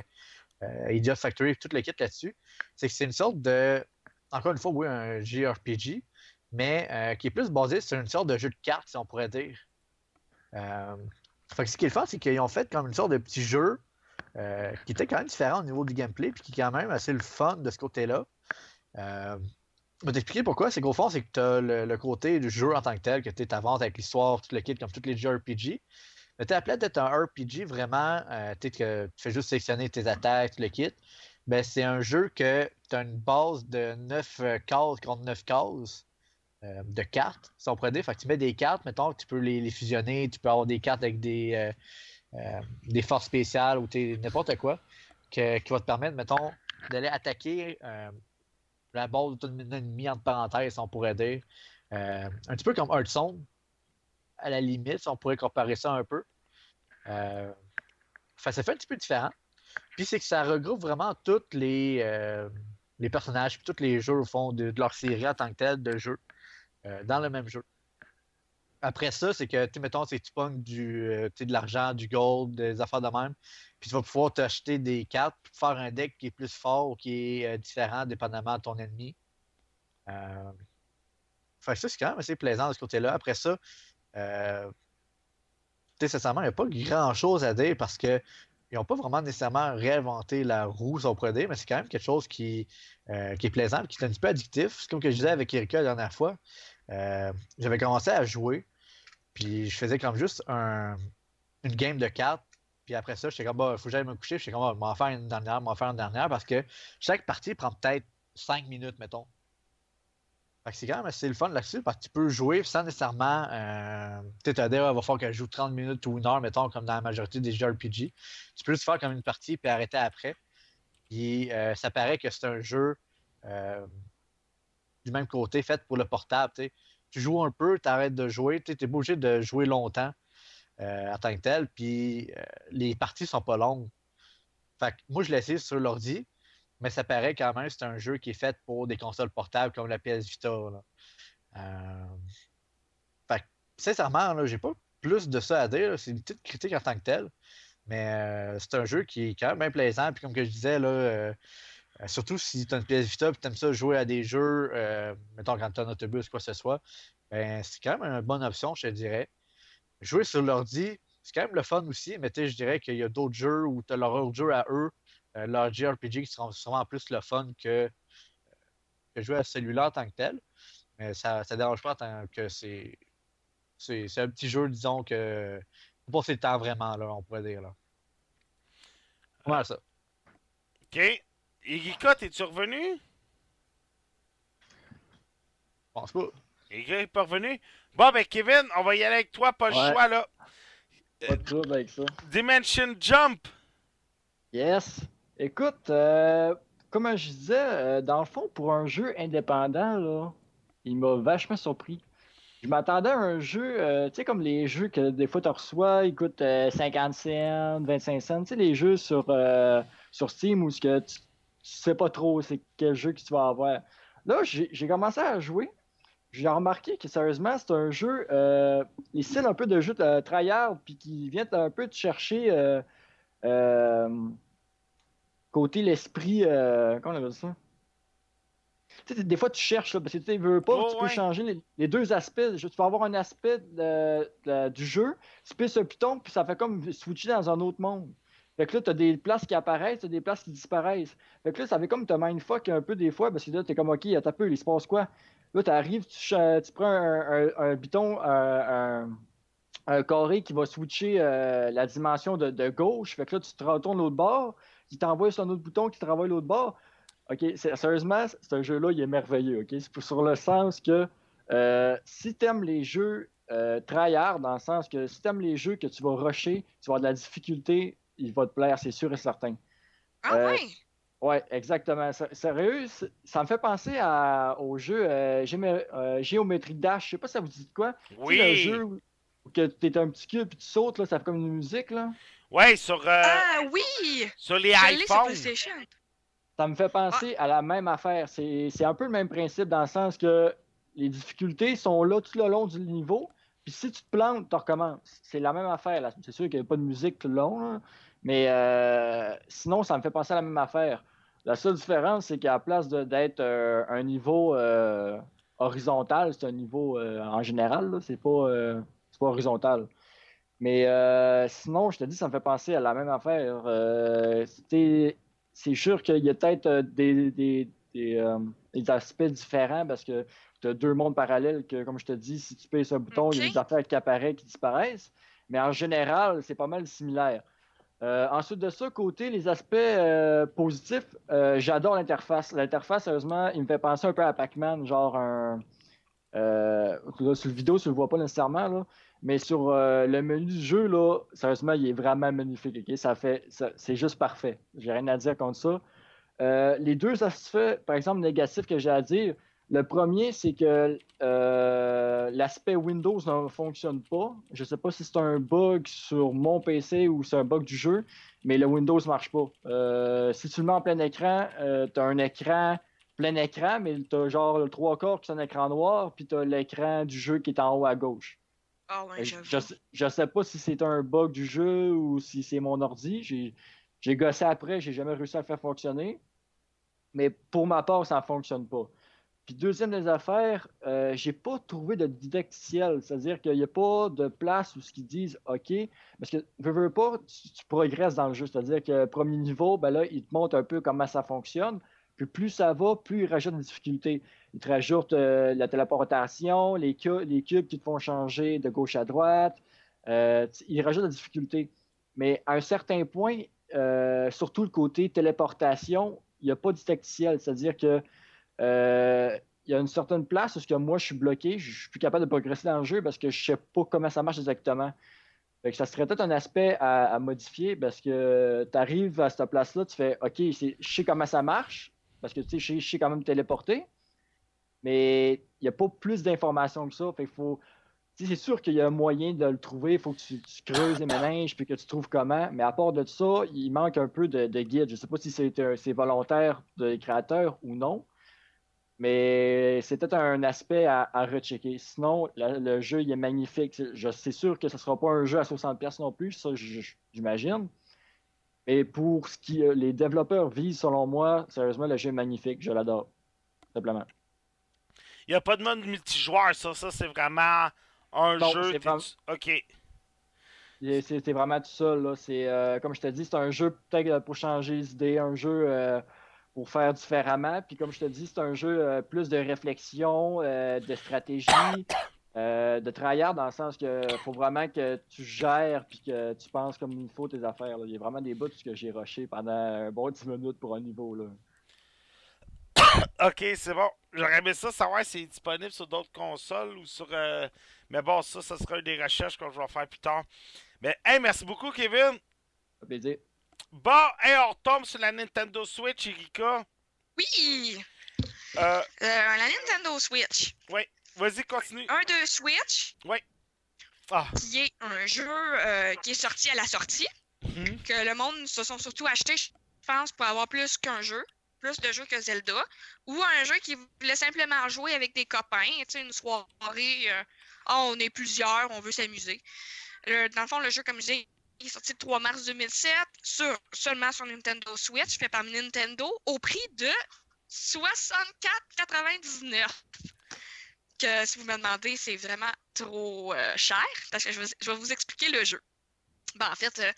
Idiot Factory, tout le kit là-dessus. C'est que c'est une sorte de. Encore une fois, oui, un JRPG, mais euh, qui est plus basé sur une sorte de jeu de cartes, si on pourrait dire. Fait que ce qui est c'est qu'ils ont fait comme une sorte de petit jeu euh, qui était quand même différent au niveau du gameplay, puis qui est quand même assez le fun de ce côté-là. Euh, je vais t'expliquer pourquoi. C'est qu'au fond, c'est que tu as le, côté du jeu en tant que tel, que tu t'avances avec l'histoire, tout le kit, comme tous les jeux RPG. Mais tu appelé d'être un RPG vraiment, euh, tu fais juste sélectionner tes attaques, tout le kit. Ben, c'est un jeu que tu as une base de 9 euh, cases contre 9 cases euh, de cartes, si on pourrait dire. Que tu mets des cartes, mettons, tu peux les, les fusionner, tu peux avoir des cartes avec des, euh, euh, des forces spéciales ou n'importe quoi qui va te permettre, mettons, d'aller attaquer la base de ton ennemi, entre parenthèses, si on pourrait dire. Un petit peu comme Hearthstone, à la limite, si on pourrait comparer ça un peu. Fait, ça fait un petit peu différent. Puis c'est que ça regroupe vraiment tous les, les personnages, puis tous les jeux au fond de, de leur série en tant que tel de jeu euh, dans le même jeu. Après ça, c'est que, tu mettons, tu pognes du, euh, de l'argent, du gold, des affaires de même, puis tu vas pouvoir t'acheter des cartes, puis faire un deck qui est plus fort ou qui est euh, différent dépendamment de ton ennemi. Euh... Fait que ça, c'est quand même assez plaisant de ce côté-là. Après ça, euh... sincèrement, il n'y a pas grand-chose à dire parce que ils n'ont pas vraiment nécessairement réinventé la roue, si on pourrait mais c'est quand même quelque chose qui, euh, est plaisant qui est un petit peu addictif. C'est comme que je disais avec Erika la dernière fois. Euh, J'avais commencé à jouer, puis je faisais comme juste un, une game de cartes. Puis après ça, j'étais comme, bah, faut que j'aille me coucher. J'étais comme, bah, m'en faire une dernière, m'en faire une dernière, parce que chaque partie prend peut-être 5 minutes, mettons. C'est quand même assez le fun là-dessus, parce que tu peux jouer sans nécessairement. Euh, tu t'as dit, il va falloir que je joue 30 minutes ou une heure, mettons, comme dans la majorité des jeux RPG. Tu peux juste faire comme une partie puis arrêter après. Puis euh, ça paraît que c'est un jeu euh, du même côté, fait pour le portable. tu joues un peu, tu arrêtes de jouer, tu pas obligé de jouer longtemps euh, en tant que tel. Puis les parties sont pas longues. Fait que moi, je l'ai essayé sur l'ordi, mais ça paraît quand même c'est un jeu qui est fait pour des consoles portables comme la PS Vita. là. Euh, sincèrement, là, j'ai pas plus de ça à dire. C'est une petite critique en tant que telle. Mais euh, c'est un jeu qui est quand même plaisant. Puis comme que je disais, là, euh, surtout si tu as une PS Vita et tu aimes ça jouer à des jeux, mettons quand tu as un autobus, quoi que ce soit, ben, c'est quand même une bonne option, je te dirais. Jouer sur l'ordi, c'est quand même le fun aussi, mais je dirais qu'il y a d'autres jeux où tu as leur jeu à eux, euh, leur JRPG qui seront sûrement plus le fun que, que jouer à celui-là en tant que tel. Mais ça ne dérange pas tant que c'est. C'est un petit jeu, disons, que. Passer le temps vraiment, là, on pourrait dire. Là. Voilà ça.
OK. Erika, t'es-tu revenu?
Je pense pas.
Erika est pas revenu? Bon, ben, Kevin, on va y aller avec toi, pas le
Ouais.
choix, là.
Pas de trouble avec ça.
Dimension Jump.
Yes. Écoute, euh, comme je disais, euh, dans le fond, pour un jeu indépendant, il m'a vachement surpris. Je m'attendais à un jeu, euh, tu sais, comme les jeux que des fois tu reçois, ils coûtent euh, 50 cents, 25 cents. Tu sais, les jeux sur, sur Steam où ce que tu, tu sais pas trop c'est quel jeu que tu vas avoir. Là, j'ai commencé à jouer. J'ai remarqué que sérieusement, c'est un jeu, les styles un peu de jeu de tryhard, puis qui vient un peu te chercher. Euh, euh, côté l'esprit. Euh, comment on appelle ça? Des fois, tu cherches, là, parce que tu veux pas,
Oh,
tu peux
ouais. changer
les, les deux aspects. Tu peux avoir un aspect de- de- du jeu, tu pisses un piton, puis ça fait comme switcher dans un autre monde. Fait que là, t'as des places qui apparaissent, t'as des places qui disparaissent. Fait que là, ça fait comme te mindfuck un peu des fois, parce que là, t'es comme, OK, un peu, il se passe quoi? Là, t'arrives, tu, tu prends un, un, un biton, un, un- un carré qui va switcher euh, la dimension de, de gauche. Fait que là, tu te retournes l'autre bord, il t'envoie sur un autre bouton qui travaille l'autre bord. OK, c'est- sérieusement, c'est un jeu-là, il est merveilleux. OK? C'est pour- sur le sens que euh, si tu aimes les jeux euh, tryhard, dans le sens que si tu aimes les jeux que tu vas rusher, tu vas avoir de la difficulté, il va te plaire, c'est sûr et certain.
Ah
Euh,
ouais?
Ouais, exactement. Sérieux, ça me fait penser à- au jeu euh, euh, Géométrie Dash. Je sais pas si ça vous dit de quoi. Tu sais, le
Oui.
jeu où tu es un petit cube puis tu sautes, là, ça fait comme une musique. Là.
Ouais, sur, euh,
Ah oui!
sur les
Je l'ai sur
iPhones.
Ça me fait penser à la même affaire. C'est c'est un peu le même principe dans le sens que les difficultés sont là tout le long du niveau. Puis si tu te plantes, tu recommences. C'est la même affaire. là. C'est sûr qu'il n'y a pas de musique tout le long. là. Mais euh, sinon, ça me fait penser à la même affaire. La seule différence, c'est qu'à la place de- d'être euh, un niveau euh, horizontal, c'est un niveau euh, en général. C'est pas, euh, c'est pas horizontal. Mais euh, sinon, je te dis, ça me fait penser à la même affaire. Euh, c'est sûr qu'il y a peut-être euh, des, des- des, euh, des aspects différents parce que tu as deux mondes parallèles que, comme je te dis, si tu payes un bouton, il y a des affaires qui apparaissent, qui disparaissent. Mais en général, c'est pas mal similaire. Ensuite de ça, côté les aspects positifs, j'adore l'interface. L'interface, sérieusement, il me fait penser un peu à Pac-Man, genre un. Là, sur le vidéo, tu le vois pas nécessairement, là, mais sur euh, le menu du jeu, là, sérieusement, il est vraiment magnifique. Ça fait, c'est juste parfait. J'ai rien à dire contre ça. Euh, les deux aspects, par exemple, négatifs que j'ai à dire, le premier, c'est que euh, l'aspect Windows ne fonctionne pas. Je ne sais pas si c'est un bug sur mon PC ou c'est un bug du jeu, mais le Windows ne marche pas. Si tu le mets en plein écran, tu as un écran plein écran, mais tu as genre le trois quarts qui est un écran noir, puis tu as l'écran du jeu qui est en haut à gauche.
Ah ouais,
Je, je, sais- pas si c'est un bug du jeu ou si c'est mon ordi. J'ai, gossé après, j'ai jamais réussi à le faire fonctionner. Mais pour ma part, ça ne fonctionne pas. Puis deuxième des affaires, euh, j'ai pas trouvé de didacticiel. C'est-à-dire qu'il n'y a pas de place où ce qu'ils disent OK. Parce que veux, veux pas, tu, tu progresses dans le jeu. C'est-à-dire que premier niveau, ben là, il te montre un peu comment ça fonctionne. Plus ça va, plus il rajoute des difficultés. Il te rajoute euh, la téléportation, les, cu- les cubes qui te font changer de gauche à droite. Euh, il rajoute des difficultés. Mais à un certain point, euh, surtout le côté téléportation, il n'y a pas de didacticiel. C'est-à-dire que euh, y a une certaine place où que moi je suis bloqué, je suis plus capable de progresser dans le jeu parce que je sais pas comment ça marche exactement. Ça serait peut-être un aspect à, à modifier parce que tu arrives à cette place-là, tu fais OK, je sais comment ça marche parce que tu sais, je sais- quand même téléporter, mais il n'y a pas plus d'informations que ça. Fait faut. C'est sûr qu'il y a un moyen de le trouver, il faut que tu, creuses les méninges puis que tu trouves comment. Mais à part de ça, il manque un peu de, de guide. Je ne sais pas si c'est volontaire des créateurs ou non. Mais c'est peut-être un aspect à, rechecker. Sinon, le jeu il est magnifique. C'est- sûr que ce ne sera pas un jeu à 60$ non plus, ça j'imagine. Mais pour ce qui euh, les développeurs visent, selon moi, sérieusement, le jeu est magnifique. Je l'adore. Simplement.
Il n'y a pas de mode multijoueur, ça. Ça, c'est vraiment un
Non,
jeu.
vraiment-
Ok.
C'est vraiment tout seul. Là. Euh, comme je te dis, c'est un jeu peut-être euh, pour changer les idées, un jeu euh, pour faire différemment. Puis comme je te dis, c'est un jeu euh, plus de réflexion, de stratégie, euh, de tryhard dans le sens que faut vraiment que tu gères puis que tu penses comme il faut tes affaires. là. Il y a vraiment des bouts que j'ai rushé pendant un bon 10 minutes pour un niveau. Là.
Ok, c'est bon. J'aurais aimé ça savoir si c'est disponible sur d'autres consoles ou sur. euh, Mais bon, ça, ça sera une des recherches que je vais faire plus tard. Mais, hey, merci beaucoup, Kevin.
Ça plaisir.
Bon, hey, on retombe sur la Nintendo Switch, Erika.
Oui!
Euh,
Euh, la Nintendo Switch.
Vas-y, continue.
Un de Switch,
Ah,
qui est un jeu euh, qui est sorti à la sortie,
mhm.
que le monde se sont surtout achetés, je pense, pour avoir plus qu'un jeu, plus de jeux que Zelda, ou un jeu qui voulait simplement jouer avec des copains, tu sais, une soirée, euh, Ah, on est plusieurs, on veut s'amuser. Dans le fond, le jeu, comme je disais, il est sorti le 3 mars 2007, sur, seulement sur Nintendo Switch, fait par Nintendo, au prix de 64,99 que si vous me demandez, c'est vraiment trop euh, cher parce que je vais, je vais vous expliquer le jeu. Ben, en fait, euh,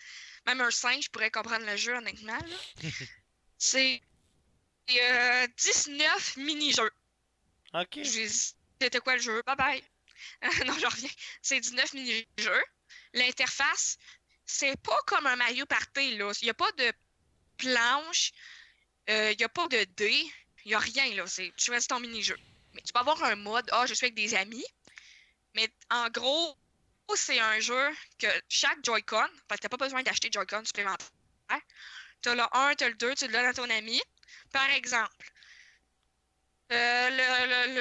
même un singe pourrait comprendre le jeu, honnêtement. c'est euh, 19 mini-jeux.
Ok.
C'était quoi le jeu? Bye bye. non, je reviens. C'est 19 mini-jeux. L'interface, c'est pas comme un Mario Party. Là. Il n'y a pas de planche, euh, il n'y a pas de dés, il n'y a rien. Là. C'est, tu choisis ton mini-jeu. Mais tu peux avoir un mode, ah, je suis avec des amis. Mais en gros, c'est un jeu que chaque Joy-Con, parce que tu n'as pas besoin d'acheter Joy-Con supplémentaire. Tu as le 1, tu as le 2, tu le donnes à ton ami. Par exemple, euh,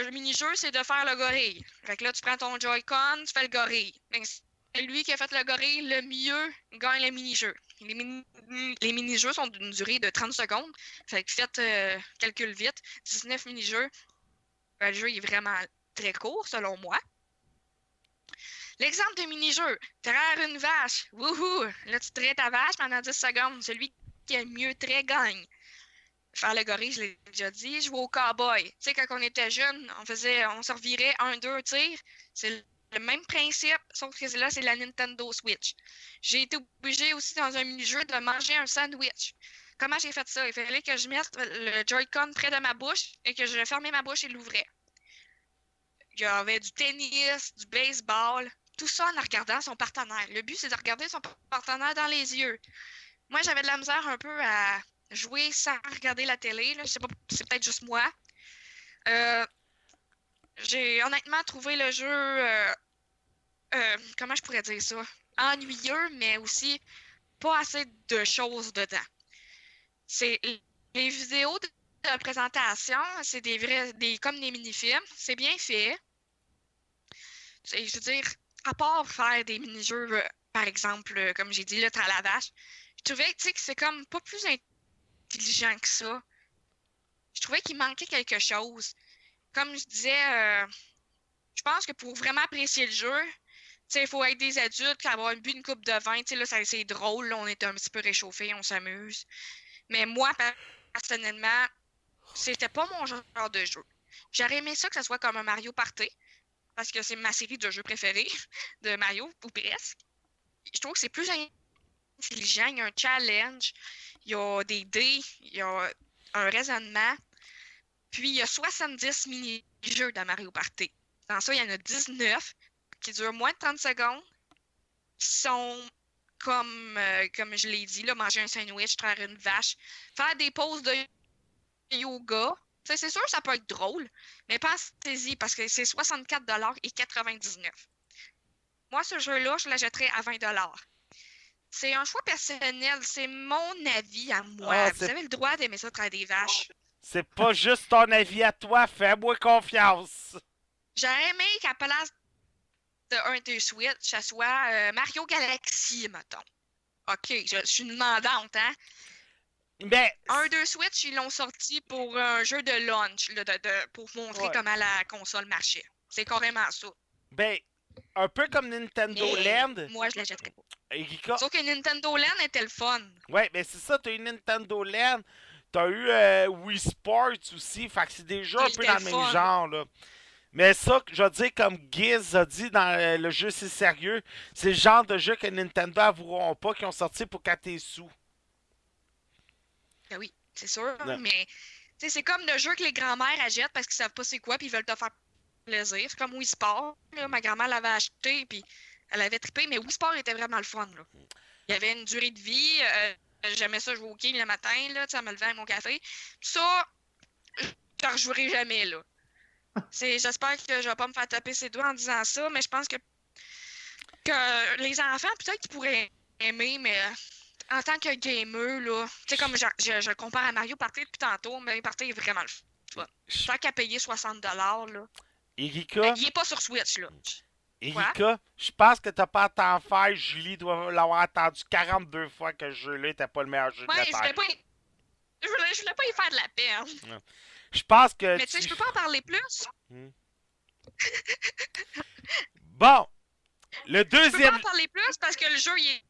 le, mini-jeu, c'est de faire le gorille. Fait que là, tu prends ton Joy-Con, tu fais le gorille. Ben, Celui qui a fait le gorille le mieux gagne le mini-jeu. Les, mini- les mini-jeux sont d'une durée de 30 secondes. Fait que faites euh, calcul vite. 19 mini-jeux. Le jeu est vraiment très court, selon moi. L'exemple de mini-jeu, traire une vache. Wouhou! Là, tu traites ta vache pendant 10 secondes. Celui qui a mieux trait gagne. Faire le gorille, je l'ai déjà dit. Jouer au cowboy. Tu sais, quand on était jeune, on faisait, on se revirait un, deux tirs. C'est le même principe, sauf que là, c'est la Nintendo Switch. J'ai été obligée aussi dans un mini-jeu de manger un sandwich. Comment j'ai fait ça? Il fallait que je mette le Joy-Con près de ma bouche et que je fermais ma bouche et l'ouvrais. Il y avait du tennis, du baseball, tout ça en regardant son partenaire. Le but, c'est de regarder son partenaire dans les yeux. Moi, j'avais de la misère un peu à jouer sans regarder la télé. Là. Je sais pas, c'est peut-être juste moi. Euh, j'ai honnêtement trouvé le jeu, euh, euh, comment je pourrais dire ça, ennuyeux, mais aussi pas assez de choses dedans. C'est les vidéos de présentation, c'est des vrais, des comme des mini-films, c'est bien fait. Je veux dire, à part faire des mini-jeux, euh, par exemple, euh, comme j'ai dit, le à la vache, je trouvais que c'est comme pas plus intelligent que ça. Je trouvais qu'il manquait quelque chose. Comme je disais, euh, je pense que pour vraiment apprécier le jeu, il faut être des adultes, avoir bu une coupe de vin, là, c'est drôle, là, on est un petit peu réchauffé, on s'amuse. Mais moi, personnellement, c'était pas mon genre de jeu. J'aurais aimé ça que ce soit comme un Mario Party, parce que c'est ma série de jeux préférés de Mario, ou presque. Je trouve que c'est plus intelligent, il y a un challenge, il y a des dés, il y a un raisonnement, puis il y a 70 mini-jeux dans Mario Party. Dans ça, il y en a 19 qui durent moins de 30 secondes, qui sont comme, euh, comme je l'ai dit, là, manger un sandwich, traire une vache, faire des pauses de yoga. C'est sûr que ça peut être drôle, mais pensez-y parce que c'est 64 et 99 Moi, ce jeu-là, je l'achèterais à 20 C'est un choix personnel, c'est mon avis à moi.
Ah,
Vous avez le droit d'aimer ça, traire des vaches.
C'est pas juste ton avis à toi, fais-moi confiance.
J'aurais aimé qu'à place de 1 2 Switch, ça soit euh, Mario Galaxy, mettons. Ok, je, je suis une demandante, hein?
Mais,
1 2 Switch, ils l'ont sorti pour un jeu de launch, là, de, de- pour montrer
Ouais.
comment la console marchait. C'est carrément ça.
ben, un peu comme Nintendo
Mais
Land,
Moi, je l'achèterais pas.
Erika,
Sauf que Nintendo Land était le fun.
Ouais, mais c'est ça, t'as eu Nintendo Land, t'as eu euh, Wii Sports aussi, fait que c'est des jeux un peu dans le
le
même
fun.
genre, là. Mais ça, je veux dire, comme Giz a dit dans euh, le jeu C'est sérieux, c'est le genre de jeu que Nintendo avoueront pas qui ont sorti pour 4 sous.
Ben oui, c'est sûr. Mais c'est comme le jeu que les grands-mères achètent parce qu'ils savent pas c'est quoi puis ils veulent te faire plaisir. C'est comme Wii Sport. Là, ma grand-mère l'avait acheté puis elle avait trippé, mais Wii Sport était vraiment le fun. Là. Il y avait une durée de vie. euh, J'aimais ça jouer au game le matin, là, en me levant avec mon café. Ça, je ne rejouerai jamais, là. J'espère que je vais pas me faire taper ses doigts en disant ça, mais je pense que, que les enfants, peut-être qu'ils pourraient aimer, mais euh, en tant que gamer, là, tu sais, comme je, je, je compare à Mario Party depuis tantôt, mais Party est vraiment le fun. Tant qu'à payer 60$, là.
Erika,
Il est pas sur Switch, là.
Erika, je pense que t'as pas à t'en faire. Julie doit l'avoir entendu 42 fois que ce jeu-là était pas le meilleur jeu de
Ouais,
la
je voulais
Terre.
pas y... Je voulais, je voulais pas y faire de la peine.
Je pense que.
Mais tu sais, je peux pas en parler plus.
Bon, le
Je peux pas
deuxième.
en parler plus parce que le jeu, il est.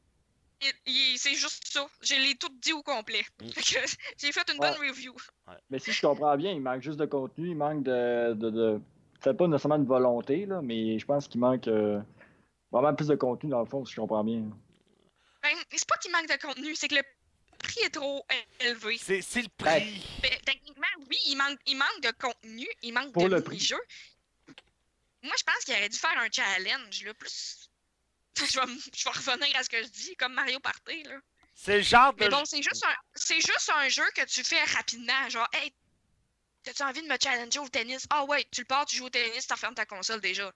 il- il- c'est juste ça. Je l'ai tout dit au complet.
Mm.
Fait que J'ai fait une
Ouais.
bonne review.
Mais si je comprends bien, il manque juste de contenu, il manque de. de, de... Peut-être pas nécessairement de volonté, là, mais je pense qu'il manque euh, vraiment plus de contenu dans le fond, si je comprends bien.
Ben, c'est pas qu'il manque de contenu, c'est que le prix est trop élevé.
C'est le
Ben,
prix.
Ben, techniquement, oui, il manque, il manque de contenu, il manque
Pour
de
le prix.
mini-jeux. Moi, je pense qu'il aurait dû faire un challenge, là, plus. Je vais, je vais revenir à ce que je dis, comme Mario Party, là.
C'est le genre de.
Mais bon, c'est juste un, c'est juste un jeu que tu fais rapidement. Genre, hey, t'as-tu envie de me challenger au tennis? Ah ouais, tu le pars, tu joues au tennis, tu refermes ta console déjà.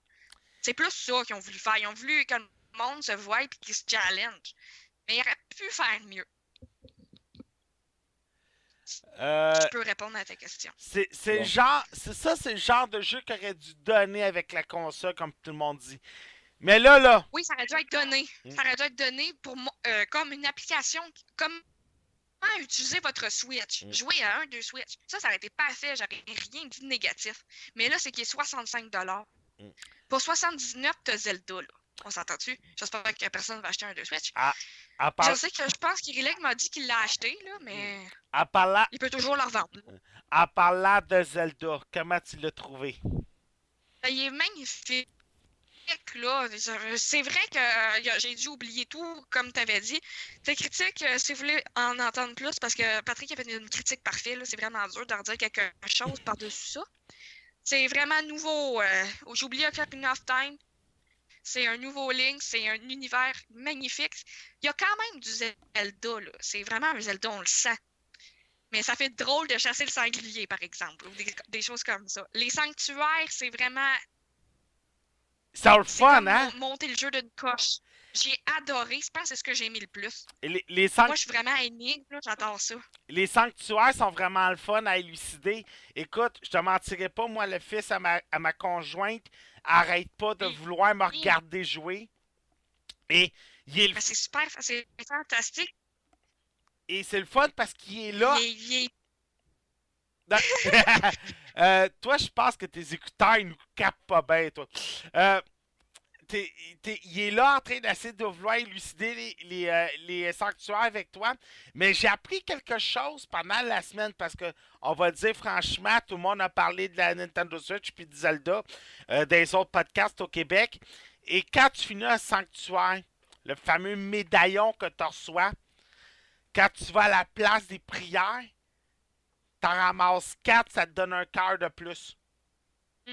C'est plus ça qu'ils ont voulu faire. Ils ont voulu que le monde se voie et qu'ils se challenge. Mais ils auraient pu faire mieux.
Euh,
Je peux répondre à ta question.
C'est c'est le
Bon.
genre, c'est ça, c'est le genre de jeu qu'aurait dû donner avec la console, comme tout le monde dit. Mais là, là,
Oui, ça aurait dû être donné.
Mm.
Ça aurait dû être donné pour euh, comme une application, comme comment utiliser votre Switch.
Mm.
Jouer à un, deux Switch. Ça, ça aurait été parfait. J'aurais rien dit de négatif. Mais là, c'est qu'il est 65
Mm.
Pour 79, t'as Zelda, là. On s'entend-tu? J'espère que personne va acheter un deux Switch.
à,
Je sais que je pense qu'Irilek m'a dit qu'il l'a acheté, là, mais
à
il peut toujours le revendre.
en parlant de Zelda, comment tu l'as trouvé?
Ben, Il est magnifique. Là. C'est vrai que euh, a- j'ai dû oublier tout, comme tu avais dit. Tes critiques, euh, si vous voulez en entendre plus, parce que Patrick a fait une critique parfaite, là, c'est vraiment dur de redire quelque chose par-dessus ça. C'est vraiment nouveau. euh, j'ai oublié Ocarina of Time. C'est un nouveau Link, c'est un univers magnifique. Il y a quand même du Zelda, là. C'est vraiment un Zelda, on le sent. Mais ça fait drôle de chasser le sanglier, par exemple, ou des, des choses comme ça. Les sanctuaires, c'est vraiment
C'est le fun, hein?
mon- monter le jeu d'une coche. J'ai adoré. Je pense que c'est ce que j'ai aimé le plus.
Les, les, sanct-
Moi, je suis vraiment énigme. J'adore ça.
les sanctuaires sont vraiment le fun à élucider. Écoute, je te mentirai pas, moi, le fils à ma, à ma conjointe arrête pas de
Oui.
vouloir me
Oui.
regarder jouer. Et il est
Mais c'est super. C'est fantastique.
Et c'est le fun parce qu'il est là.
Il est- il est-
Euh, toi, je pense que tes écouteurs, ils nous capent pas bien, toi. Euh, t'es- t'es- il est là en train d'essayer de vouloir élucider les, les, euh, les sanctuaires avec toi. Mais j'ai appris quelque chose pendant la semaine parce que, on va le dire franchement, tout le monde a parlé de la Nintendo Switch puis de Zelda, euh, des autres podcasts au Québec. Et quand tu finis un sanctuaire, le fameux médaillon que tu reçois, quand tu vas à la place des prières, t'en ramasses 4, ça te donne un cœur de plus.
Mm.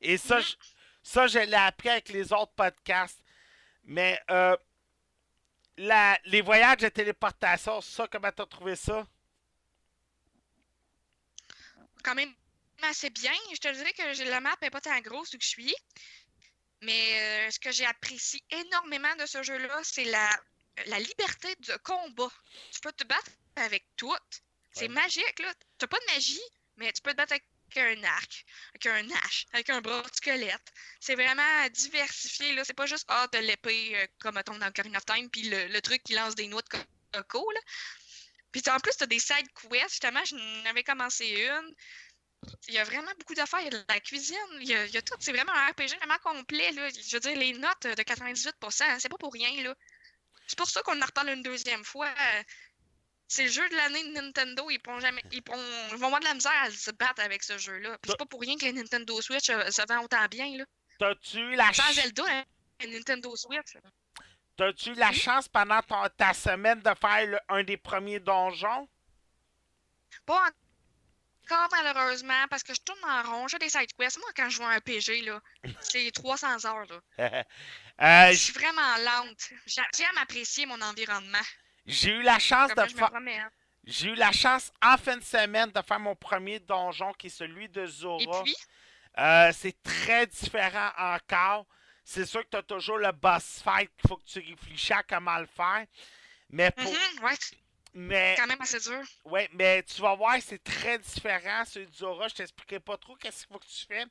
Et ça, je- ça, je l'ai appris avec les autres podcasts. Mais euh, la- les voyages de téléportation, ça, comment t'as trouvé ça?
quand même assez bien. Je te dirais que la map n'est pas tant grosse où que je suis. Mais euh, ce que j'ai apprécié énormément de ce jeu-là, c'est la, la liberté de combat. Tu peux te battre avec tout. C'est
Ouais.
magique, là. T'as pas de magie, mais tu peux te battre avec un arc, avec un hache, avec un bras de squelette. C'est vraiment diversifié, là. C'est pas juste, ah, de l'épée, euh, comme mettons dans Ocarina of Time, puis le, truc qui lance des noix de co- coco, là. Puis en plus, t'as des side quests. Justement, j'en avais commencé une. Il y a vraiment beaucoup d'affaires. Il y a de la cuisine. Il y a, tout. C'est vraiment un RPG vraiment complet. Là. Je veux dire, les notes de 98%, hein, c'est pas pour rien. là. C'est pour ça qu'on en reparle une deuxième fois. C'est le jeu de l'année de Nintendo. Ils, pourront jamais, ils, pourront- ils vont avoir de la misère à se battre avec ce jeu-là. C'est pas pour rien que les Nintendo Switch euh, se vend autant bien. Là.
T'as-tu la,
Sans
ch-
Zelda, hein, la Nintendo Switch.
t'as-tu la chance pendant ta semaine de faire le- un des premiers donjons?
Pas encore malheureusement parce que je tourne en rond. J'ai des side quests. Moi, quand je vois un PG, là, c'est 300 heures. Là.
Euh,
Je suis vraiment lente. J'ai- J'aime apprécier mon environnement.
J'ai eu la chance de
Comme
faire.
promène.
J'ai eu la chance en fin de semaine de faire mon premier donjon qui est celui de Zora. Euh, c'est très différent encore. C'est sûr que tu as toujours le boss fight qu'il faut que tu réfléchisses à comment le faire. Mais pour.
mhm, ouais, c'est
Mais,
quand même assez dur.
ouais, mais tu vas voir, c'est très différent. Celui de Zora, je t'expliquerai pas trop qu'est-ce qu'il faut que tu fais.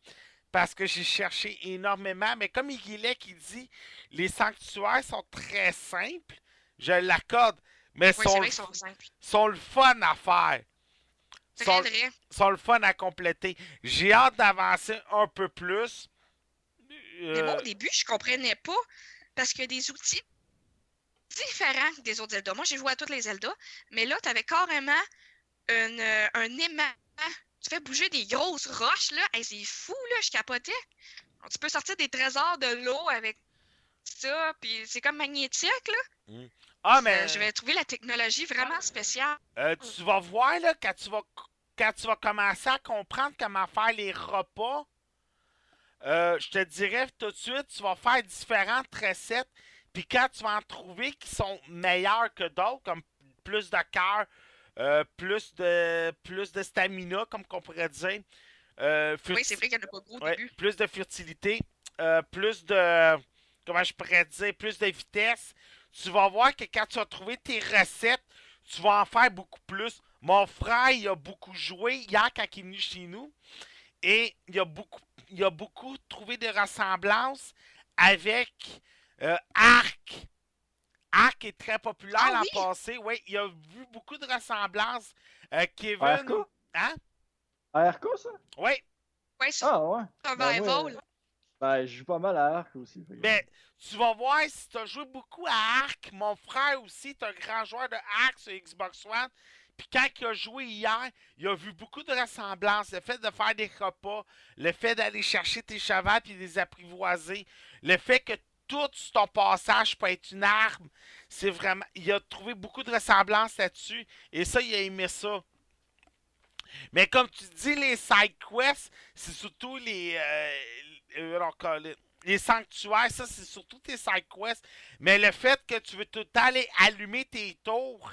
Parce que j'ai cherché énormément. Mais comme Iguilet qui dit, les sanctuaires sont très simples. Je l'accorde. Mais
Oui,
sont,
vrai sont
sont le fun à faire. Sont,
vrai.
sont le fun à compléter. J'ai hâte d'avancer un peu plus.
Mais moi,
Euh,
au début, je comprenais pas parce qu'il y a des outils différents des autres Zelda. Moi, j'ai joué à toutes les Zelda, mais là, tu avais carrément une, euh, un aimant. Tu fais bouger des grosses roches, là. Hey, c'est fou, là, je capotais. Tu peux sortir des trésors de l'eau avec ça, puis c'est comme magnétique, là.
Ah, mais
je vais trouver la technologie vraiment spéciale.
euh, tu vas voir, là, quand tu vas, quand tu vas commencer à comprendre comment faire les repas, euh, je te dirais tout de suite, tu vas faire différentes recettes. Puis quand tu vas en trouver qui sont meilleures que d'autres, comme plus de cœur, euh, plus de plus de stamina, comme qu'on pourrait dire.
Oui, c'est vrai qu'il y en a pas beaucoup au
Ouais,
début.
plus de fertilité, plus de. Comment je pourrais dire Plus de vitesse. Tu vas voir que quand tu vas trouver tes recettes, tu vas en faire beaucoup plus. Mon frère, il a beaucoup joué hier quand il est venu chez nous. Et il a beaucoup, il a beaucoup trouvé des ressemblances avec euh, Arc. Arc est très populaire
Ah
l'an
oui?
passé. Oui, il a vu beaucoup de ressemblances. Euh, Kevin. Hein?
ARK, ça?
Oui.
Ouais, sur
Ah, ouais.
Survival.
Ben, moi, Ben, je joue pas mal à Ark aussi.
Mais tu vas voir si tu as joué beaucoup à Arc. Mon frère aussi est un grand joueur de Arc sur Xbox One. Puis quand il a joué hier, il a vu beaucoup de ressemblances. Le fait de faire des repas, le fait d'aller chercher tes chevaux de les apprivoiser, le fait que tout ton passage peut être une arme, c'est vraiment. Il a trouvé beaucoup de ressemblances là-dessus. Et ça, il a aimé ça. Mais comme tu dis, les side quests, c'est surtout les. euh, alors, les- sanctuaires, ça, c'est surtout tes side quests. Mais le fait que tu veux tout le temps aller allumer tes tours,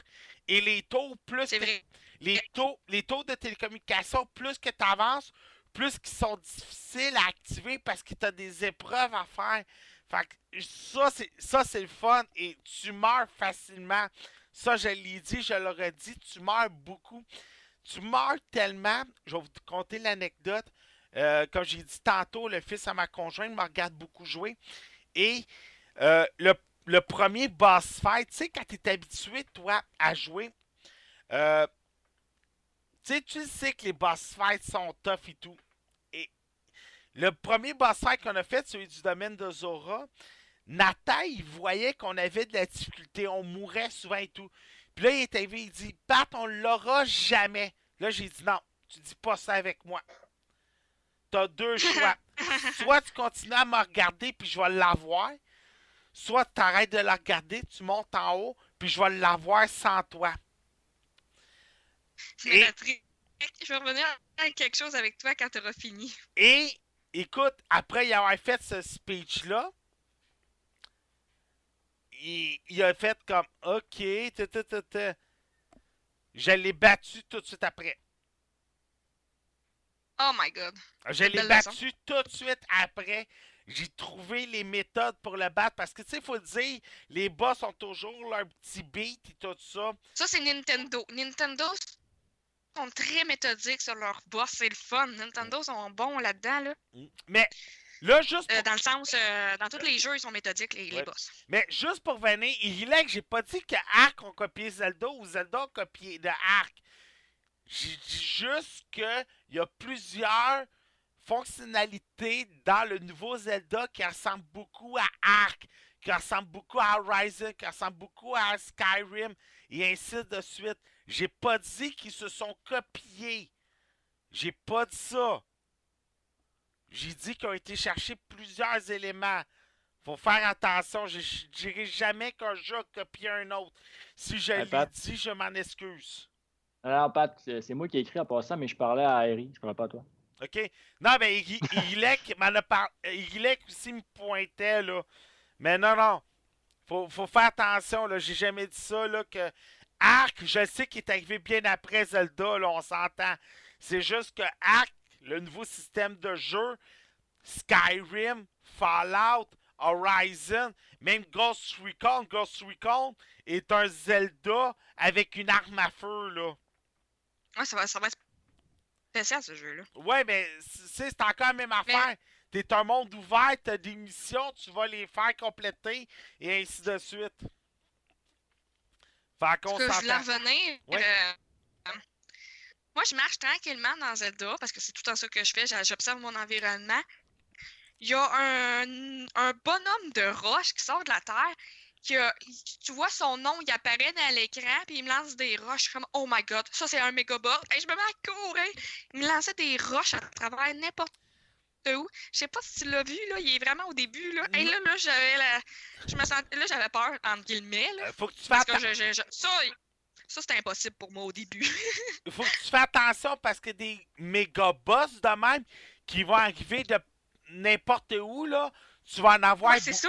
et les tours, plus que- les taux, les taux de télécommunication, plus que tu avances, plus qu'ils sont difficiles à activer parce que tu as des épreuves à faire. Fait que ça, c'est, ça, c'est le fun et tu meurs facilement. Ça, je l'ai dit, je l'aurais dit, tu meurs beaucoup. Tu meurs tellement, je vais vous conter l'anecdote. Euh, comme j'ai dit tantôt, le fils à ma conjointe me regarde beaucoup jouer. Et euh, le, premier boss fight, tu sais, quand tu es habitué, toi, à jouer, euh, tu sais, tu sais que les boss fights sont tough et tout. Et le premier boss fight qu'on a fait, celui du domaine de Zora, Nathan, il voyait qu'on avait de la difficulté, on mourait souvent et tout. Puis là, il est arrivé, il dit Pat, on l'aura jamais. Là, j'ai dit non, tu dis pas ça avec moi. T'as deux choix. soit tu continues à me regarder, puis je vais l'avoir. Soit tu arrêtes de la regarder, tu montes en haut, puis je vais l'avoir sans toi.
C'est
Et-
Patrick. Je vais revenir à quelque chose avec toi quand tu auras fini.
Et écoute, après y avoir fait ce speech-là, il, il a fait comme OK, je l'ai battu tout de suite après.
Oh my god.
Je l'ai
leçon.
battu tout de suite après. J'ai trouvé les méthodes pour le battre parce que tu sais, il faut dire, les boss ont toujours leur petit beat et tout ça.
Ça, c'est Nintendo. Nintendo sont très méthodiques sur leur boss. C'est le fun. Nintendo sont bons là-dedans. Là.
Mais là, juste
Euh,
pour,
dans le sens, euh, dans tous les jeux, ils sont méthodiques, les, boss.
mais juste pour venir, il est que j'ai pas dit que Ark ont copié Zelda ou Zelda a copié de Ark. J'ai dit juste que il y a plusieurs fonctionnalités dans le nouveau Zelda qui ressemblent beaucoup à Ark, qui ressemblent beaucoup à Horizon, qui ressemblent beaucoup à Skyrim, et ainsi de suite. J'ai pas dit qu'ils se sont copiés. J'ai pas dit ça. J'ai dit qu'ils ont été chercher plusieurs éléments. Faut faire attention, je je dirai jamais qu'un jeu a copié un autre. Si je l'ai dit, je m'en excuse.
Non, Pat, c'est moi qui ai écrit en passant, mais je parlais à Harry, je parlais pas à toi.
OK? Non, mais Igilek aussi me pointait, là. Mais non, non. Faut, faut faire attention, là. J'ai jamais dit ça, là, que Ark, je sais qu'il est arrivé bien après Zelda, là, on s'entend. C'est juste que Ark, le nouveau système de jeu, Skyrim, Fallout, Horizon, même Ghost Recon, Ghost Recon est un Zelda avec une arme à feu, là.
Ouais, ça va, ça va être spécial, ce jeu-là.
Ouais, mais c'est c'est encore la même affaire. T'es un monde ouvert, t'as des missions, tu vas les faire compléter et ainsi de suite. Fait qu'on
je voulais revenir.
Ouais.
euh, moi, je marche tranquillement dans Zelda parce que c'est tout en ça que je fais. J'observe mon environnement. Il y a un, un bonhomme de roche qui sort de la terre. Tu vois son nom, il apparaît dans l'écran, puis il me lance des roches. Je suis comme, oh my god, ça c'est un méga boss. Et je me mets à courir. Il me lançait des roches à travers n'importe où. Je sais pas si tu l'as vu, là, il est vraiment au début. Là, Et là, là j'avais la... je me sentais... là, j'avais peur, entre guillemets. Là,
Euh, Faut que tu fasses
que je, je- je- ça, ça c'était impossible pour moi au début.
faut que tu fais attention parce que des méga boss de même qui vont arriver de n'importe où, là, tu vas en avoir
Ouais, c'est ça.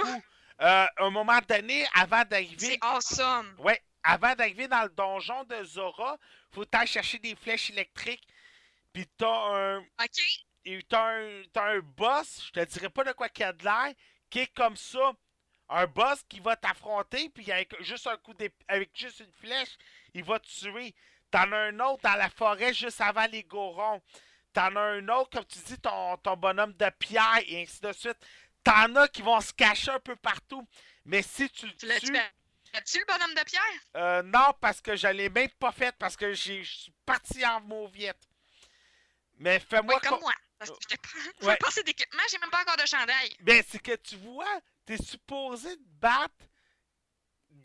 Euh, à un moment donné, avant d'arriver.
C'est awesome.
Ouais, avant d'arriver dans le donjon de Zora, faut aller chercher des flèches électriques. Puis t'as un.
OK?
Et t'as un, t'as un boss, je te dirais pas de quoi qu'il y a de l'air, qui est comme ça. Un boss qui va t'affronter, puis avec juste un coup avec juste une flèche, il va te tuer. T'en as un autre dans la forêt juste avant les gorons. T'en as un autre, comme tu dis, ton, ton bonhomme de pierre, et ainsi de suite. T'en as qui vont se cacher un peu partout. Mais si tu le
Tu
tues.
As-tu le bonhomme de pierre?
Euh, non, parce que je l'ai même pas fait, parce que je suis parti en mauviette. Mais fais-moi
Oui, comme moi. Parce que pas,
Ouais.
j'ai pas assez d'équipement, j'ai même pas encore de chandail.
Ben, c'est que tu vois, t'es supposé te battre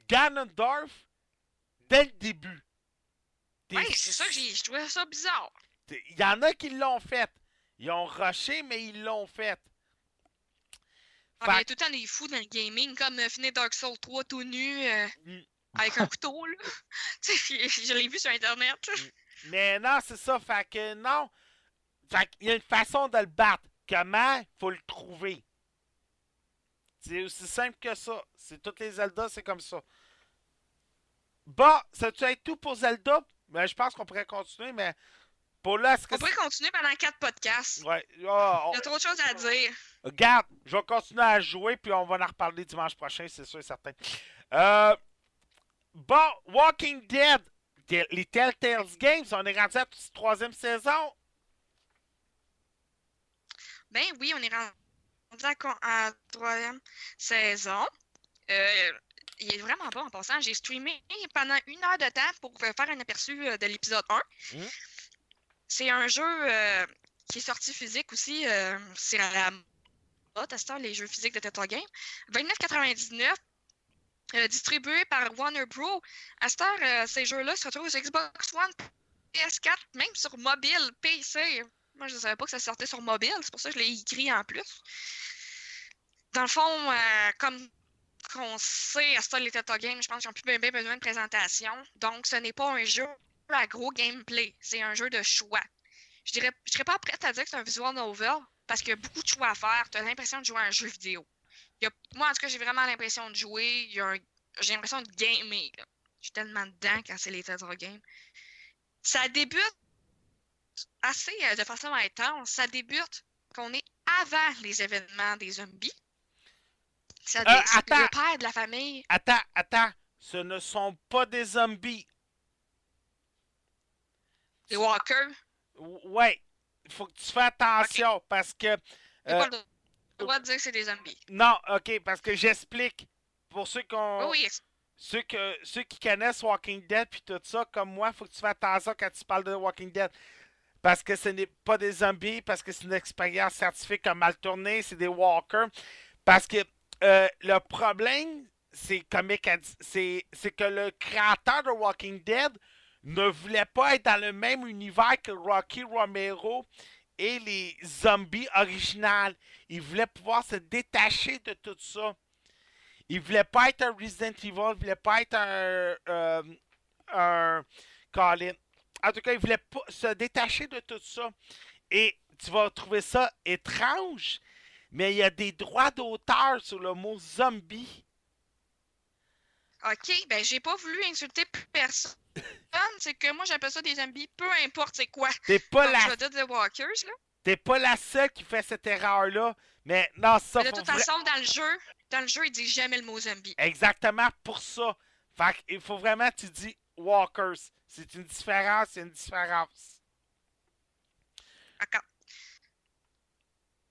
Ganondorf dès le début.
Oui, c'est ça que j'ai. Je trouvais ça bizarre.
Il y en a qui l'ont fait. Ils ont rushé, mais ils l'ont fait.
Ah, ben, tout le temps des fous dans le gaming, comme euh, finir Dark Souls 3 tout nu, euh,
Mm.
avec un couteau, là. Tu sais, je l'ai vu sur Internet.
Mais non, c'est ça. Fait que non. Fait qu'il y a une façon de le battre. Comment? Faut le trouver. C'est aussi simple que ça. C'est toutes les Zelda, c'est comme ça. Bon, ça tu être tout pour Zelda? Mais je pense qu'on pourrait continuer, mais pour là,
On pourrait continuer pendant quatre podcasts.
Ouais. on-
Il y a trop de choses à dire.
Regarde, je vais continuer à jouer, puis on va en reparler dimanche prochain, c'est sûr et certain. Euh, bon, Walking Dead, les Telltales Games, on est rendu à la troisième saison.
Ben oui, on est rendu à, à troisième saison. Euh, il est vraiment bon en passant. J'ai streamé pendant une heure de temps pour faire un aperçu euh, de l'épisode 1.
Mhm.
C'est un jeu euh, qui est sorti physique aussi. euh, c'est à la mode à les jeux physiques de Tetra Game. 29,99. euh, distribué par Warner Bros. À cette heure, ces jeux-là se retrouvent sur Xbox One, PS4, même sur mobile, PC. Moi, je ne savais pas que ça sortait sur mobile, c'est pour ça que je l'ai écrit en plus. Dans le fond, euh, comme qu'on sait, à ce les Teta Games, je pense qu'ils n'ont plus bien, bien besoin de présentation. Donc, ce n'est pas un jeu à gros gameplay, c'est un jeu de choix. Je dirais, je serais pas prête à dire que c'est un visual novel parce qu'il y a beaucoup de choix à faire. Tu as l'impression de jouer à un jeu vidéo. Il y a- moi, en tout cas, j'ai vraiment l'impression de jouer. J'ai l'impression de gamer. là. Je suis tellement dedans quand c'est les Tetra Games. Ça débute assez euh, de façon intense. Ça débute qu'on est avant les événements des zombies. Ça
Euh,
c'est
attends.
le père de la famille.
Attends, attends, ce ne sont pas des zombies.
Les walkers?
Ou- Ouais, il faut que tu fasses attention parce que. Euh,
pas le droit de dire que c'est des zombies.
non, ok, parce que j'explique. Pour ceux qui ont.
Oui.
ceux, que, ceux qui connaissent Walking Dead puis tout ça, comme moi, faut que tu fasses attention quand tu parles de Walking Dead. Parce que ce n'est pas des zombies, parce que c'est une expérience scientifique comme mal tournée, c'est des walkers. Parce que euh, le problème, c'est c'est que le créateur de Walking Dead ne voulait pas être dans le même univers que Rocky Romero et les zombies originales. Il voulait pouvoir se détacher de tout ça. Il voulait pas être un Resident Evil, il voulait pas être un. euh, un. Colin. En tout cas, il voulait pas se détacher de tout ça. Et tu vas trouver ça étrange, mais il y a des droits d'auteur sur le mot zombie.
Ok, ben j'ai pas voulu insulter personne. C'est que moi j'appelle ça des zombies, peu importe c'est quoi.
T'es pas,
Donc,
la,
je vais dire Walkers, là.
t'es pas la seule qui fait cette erreur-là. Mais non, ça
Mais de toute
vra-
façon, dans le jeu, dans le jeu, il dit jamais le mot zombie.
Exactement pour ça. Fait qu'il faut vraiment que tu dis walkers. C'est une différence, c'est une différence.
D'accord.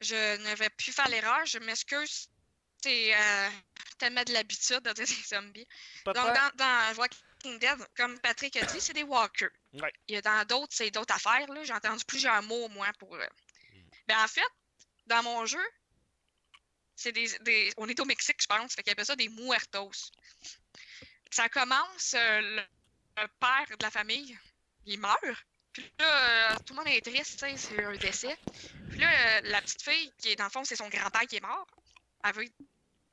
Je ne vais plus faire l'erreur, je m'excuse. C'est euh, tellement de l'habitude de dire des zombies. Donc, dans Walking Dead, comme Patrick a dit, c'est des walkers.
Ouais.
Il y a dans d'autres, c'est d'autres affaires. là. J'ai entendu plusieurs mots, moi, pour. euh. Ben, en fait, dans mon jeu, c'est des, des- On est au Mexique, je pense. Fait qu'ils appellent ça des muertos. Ça commence, euh, le, le père de la famille, il meurt. Puis là, euh, tout le monde est triste, c'est un décès. Puis là, euh, la petite fille, qui est dans le fond, c'est son grand-père qui est mort. Elle veut lui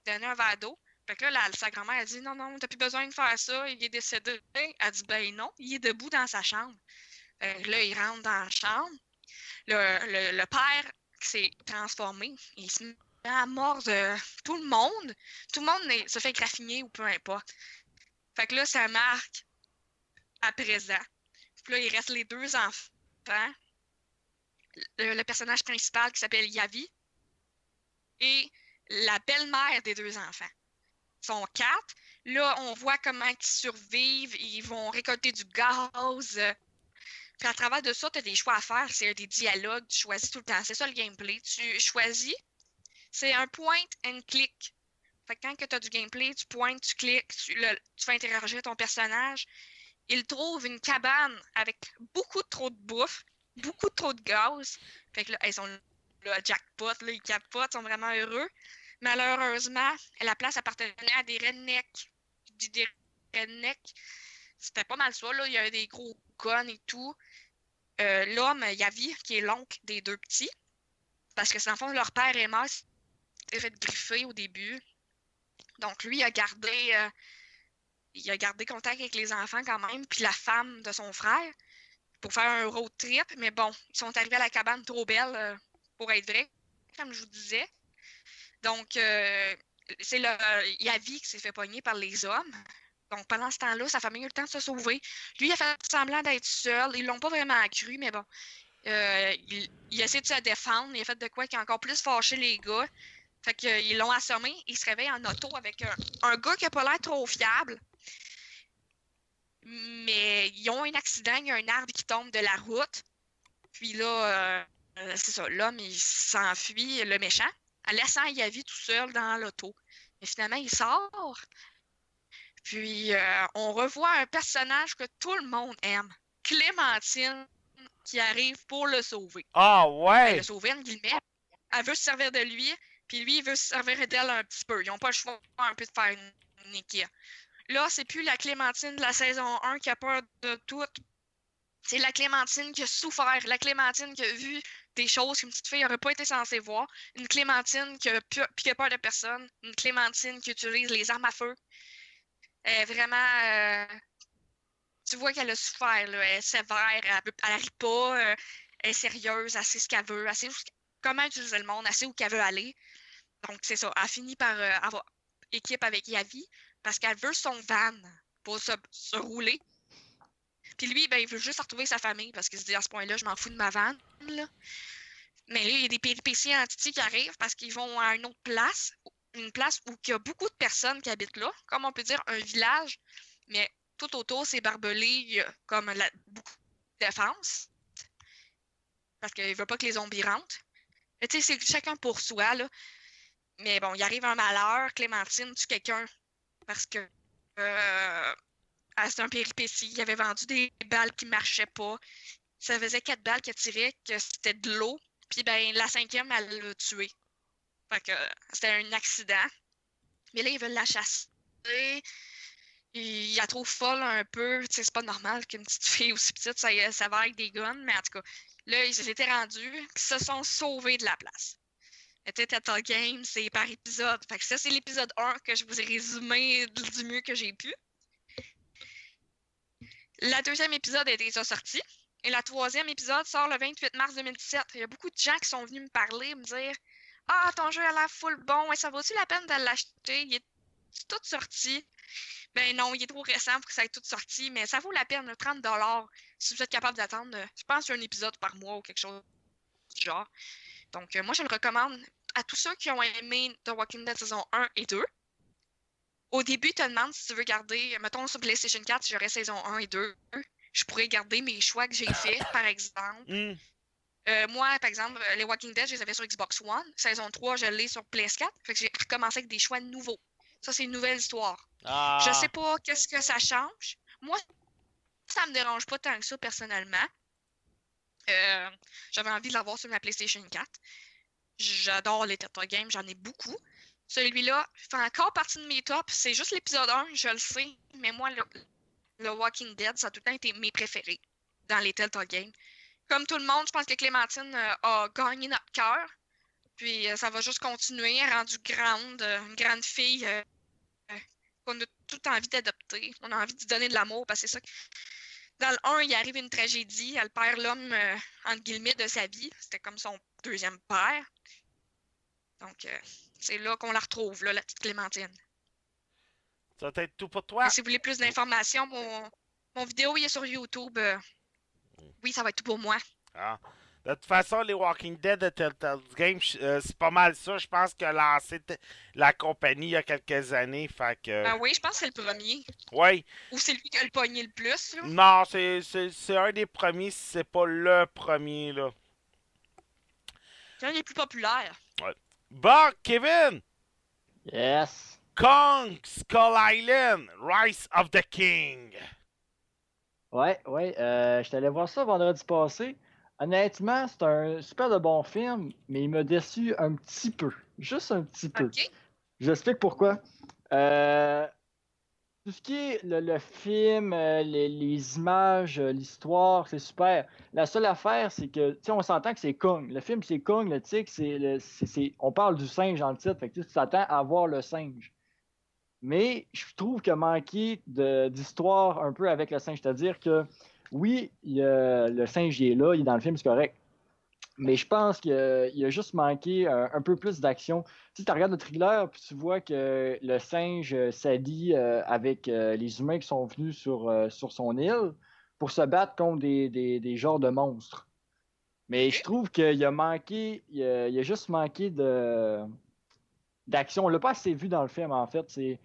donner un verre d'eau. Fait que là, sa grand-mère a dit non, non, t'as plus besoin de faire ça, il est décédé. Elle dit ben non, il est debout dans sa chambre. Fait que là, il rentre dans la chambre. Le, le, le père s'est transformé. Il se met à mordre euh, tout le monde. Tout le monde se fait graffiner ou peu importe. Fait que là, ça marque à présent. Puis là, il reste les deux enfants. Le personnage principal qui s'appelle Yavi et la belle-mère des deux enfants. Sont quatre. Là, on voit comment ils survivent. Ils vont récolter du gaz. Puis à travers de ça, tu as des choix à faire. C'est des dialogues. Tu choisis tout le temps. C'est ça le gameplay. Tu choisis c'est un point and click. Fait que quand tu as du gameplay, tu pointes, tu cliques, tu, le- tu fais interagir ton personnage. Il trouve une cabane avec beaucoup trop de bouffe, beaucoup trop de gaz. Fait que là, ils sont là, jackpot, là, ils capotent, ils sont vraiment heureux. Malheureusement, la place appartenait à des rednecks. Des rednecks. C'était pas mal ça. Il y avait des gros guns et tout. Euh, L'homme, Yavi, qui est l'oncle des deux petits, parce que, dans le fond, leur père est mort, s'est fait griffer au début. Donc, lui, il a gardé, euh, a gardé contact avec les enfants quand même, puis la femme de son frère, pour faire un road trip. Mais bon, ils sont arrivés à la cabane trop belle euh, pour être vrai, comme je vous disais. Donc, euh, c'est le Yavi qui s'est fait pogner par les hommes. Donc, pendant ce temps-là, sa famille a eu le temps de se sauver. Lui, il a fait semblant d'être seul. Ils l'ont pas vraiment cru, mais bon. Euh, il, il a essayé de se défendre. Il a fait de quoi qui a encore plus fâché les gars. Fait qu'ils l'ont assommé. Il se réveille en auto avec un, gars qui a pas l'air trop fiable. Mais ils ont un accident. Il y a un arbre qui tombe de la route. Puis là, euh, c'est ça. L'homme, il s'enfuit, le méchant, en laissant Yavi tout seul dans l'auto. Mais finalement, il sort. Puis, euh, on revoit un personnage que tout le monde aime. Clémentine, qui arrive pour le sauver.
Ah
Ben,
ouais!
le sauver, en guillemets. Elle veut se servir de lui, puis lui, il veut se servir d'elle un petit peu. Ils n'ont pas le choix un peu de faire une, une équipe. Là, c'est plus la Clémentine de la saison 1 qui a peur de tout. C'est la Clémentine qui a souffert, la Clémentine qui a vu des choses qu'une petite fille n'aurait pas été censée voir, une Clémentine qui a, pu- qui peur de personne, une Clémentine qui utilise les armes à feu. Est vraiment. euh, tu vois qu'elle a souffert, là. Elle est sévère, elle, elle arrive pas, euh, elle est sérieuse, elle sait ce qu'elle veut, elle sait comment utiliser le monde, elle sait où qu'elle veut aller. Donc, c'est ça. Elle finit par euh, avoir équipe avec Yavi parce qu'elle veut son van pour se rouler. Puis lui, ben, il veut juste retrouver sa famille parce qu'il se dit à ce point-là, je m'en fous de ma van. Là. Mais là, il y a des péripéties en Titi qui arrivent parce qu'ils vont à une autre place, une place où il y a beaucoup de personnes qui habitent là, comme on peut dire un village, mais tout autour, c'est barbelé, il y a comme la, beaucoup de défense. Parce qu'il ne veut pas que les zombies rentrent. Mais tu sais, c'est chacun pour soi, là. Mais bon, il arrive un malheur, Clémentine tue quelqu'un parce que euh, c'est un péripétie. Il avait vendu des balles qui marchaient pas. Ça faisait quatre balles qu'elle tirait, que c'était de l'eau. Puis ben la cinquième, elle l'a tué. Fait que c'était un accident. Mais là, ils veulent la chasser. Il la trouve folle un peu. C'est pas normal qu'une petite fille aussi petite, ça, ça va avec des guns. Mais en tout cas, là, ils étaient rendus, ils se sont sauvés de la place. C'était Tata Game, c'est par épisode. Fait que ça, c'est l'épisode 1 que je vous ai résumé du mieux que j'ai pu. La deuxième épisode est déjà sorti. Et la troisième épisode sort le 28 mars 2017. Il y a beaucoup de gens qui sont venus me parler, me dire Ah, ton jeu a l'air full bon, et ça vaut-il la peine de l'acheter? Il est tout sorti. Ben non, il est trop récent pour que ça ait tout sorti, mais ça vaut la peine, le 30 si vous êtes capable d'attendre, euh, je pense, un épisode par mois ou quelque chose du genre. Donc, euh, moi, je le recommande à tous ceux qui ont aimé The Walking Dead saison 1 et 2. Au début, tu te demandes si tu veux garder, mettons sur PlayStation 4, si j'aurais saison 1 et 2, je pourrais garder mes choix que j'ai faits, par exemple.
Hmm.
Euh, moi, par exemple, euh, les Walking Dead, je les avais sur Xbox One. Saison 3, je l'ai sur PS4. Fait que j'ai recommencé avec des choix nouveaux. Ça, c'est une nouvelle histoire.
Ah.
Je sais pas qu'est-ce que ça change. Moi, ça me dérange pas tant que ça, personnellement. Euh, J'avais envie de l'avoir sur ma PlayStation 4. J'adore les Tata Games, j'en ai beaucoup. Celui-là fait encore partie de mes tops. C'est juste l'épisode 1, je le sais. Mais moi, le, Walking Dead, ça a tout le temps été mes préférés dans les Telltale Games. Comme tout le monde, je pense que Clémentine euh, a gagné notre cœur. Puis euh, ça va juste continuer. Rendue grande, euh, une grande fille qu'on a tout envie d'adopter. On a envie de lui donner de l'amour parce que c'est ça. Dans le 1, il arrive une tragédie. Elle perd l'homme, entre guillemets, de sa vie. C'était comme son deuxième père. Donc, euh, c'est là qu'on la retrouve, là, la petite Clémentine.
Ça va être tout pour toi.
Et si vous voulez plus d'informations, mon, mon vidéo il est sur YouTube. euh, oui, ça va être tout pour moi.
Ah. De toute façon, les Walking Dead de Telltale Games, euh, c'est pas mal ça. Je pense que lancé la compagnie il y a quelques années. Fait que.
Ah oui, je pense que c'est le premier.
Ouais.
Ou c'est lui qui a le pogné le plus. là.
Non, c'est c'est- c'est un des premiers, si c'est pas le premier, là.
C'est un des plus populaires.
Bon, Kevin!
Yes.
Kong Skull Island, Rise of the King.
Ouais, ouais. Euh, je allé voir ça vendredi passé. Honnêtement, c'est un super de bon film, mais il m'a déçu un petit peu. Juste un petit peu.
Ok.
J'explique pourquoi. Euh, tout ce qui est le, le film, euh, les, images, euh, l'histoire, c'est super. La seule affaire, c'est que, tu sais, on s'entend que c'est Kong. Le film, c'est Kong, le tigre, c'est, on parle du singe dans le titre, fait que tu t'attends à voir le singe. Mais je trouve manqué de- d'histoire un peu avec le singe. C'est-à-dire que, oui, il le singe, il est là, il est dans le film, c'est correct. Mais je pense qu'il a, a juste manqué un, un peu plus d'action. Tu sais, tu regardes le thriller, puis tu vois que le singe euh, s'allie euh, avec euh, les humains qui sont venus sur, euh, sur son île pour se battre contre des, des, des genres de monstres. Mais je trouve qu'il a manqué, il a, il a juste manqué de d'action. On l'a pas assez vu dans le film, en fait. C'est,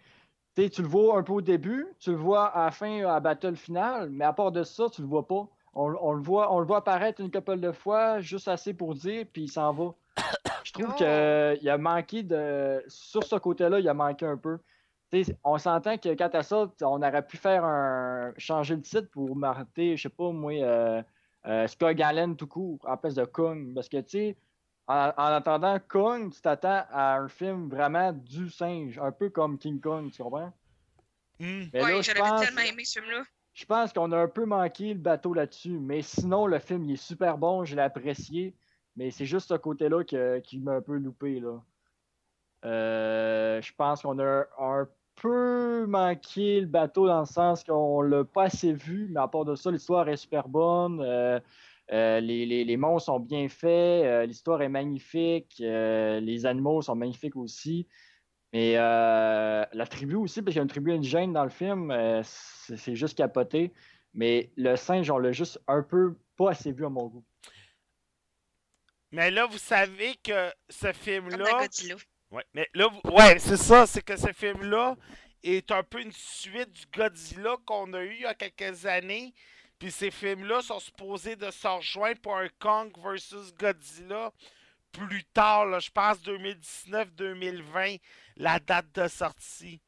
tu le vois un peu au début, tu le vois à la fin, à la battle finale, mais à part de ça, tu le vois pas. On, on le voit, on le voit apparaître une couple de fois, juste assez pour dire, puis il s'en va. Je trouve
Oh.
qu'il a manqué de. Sur ce côté-là, il a manqué un peu. On s'entend que quand à ça, on aurait pu faire un. changer le titre pour marquer, je sais pas, moi, euh, euh, Scott Gallen tout court, en place de Kong. Parce que, tu sais, en, en attendant Kong, tu t'attends à un film vraiment du singe, un peu comme King Kong, tu comprends?
Hmm.
Mais
ouais,
pense,
tellement aimé ce film-là.
Je pense qu'on a un peu manqué le bateau là-dessus. Mais sinon, le film, il est super bon, je l'ai apprécié. Mais c'est juste ce côté-là qui m'a un peu loupé, là. Euh, je pense qu'on a un peu manqué le bateau dans le sens qu'on l'a pas assez vu, mais à part de ça, l'histoire est super bonne. euh, euh, les, les, les monstres sont bien faits, l'histoire est magnifique, les animaux sont magnifiques aussi. Mais euh, la tribu aussi, parce qu'il y a une tribu indigène dans le film, euh, c'est juste capoté. Mais le singe, on l'a juste un peu pas assez vu à mon goût.
Mais là, vous savez que ce film-là. Ouais, mais là, vous- ouais, c'est ça, c'est que ce film-là est un peu une suite du Godzilla qu'on a eu il y a quelques années. Puis ces films-là sont supposés de se rejoindre pour un Kong versus Godzilla plus tard, là, je pense 2019-2020, la date de sortie.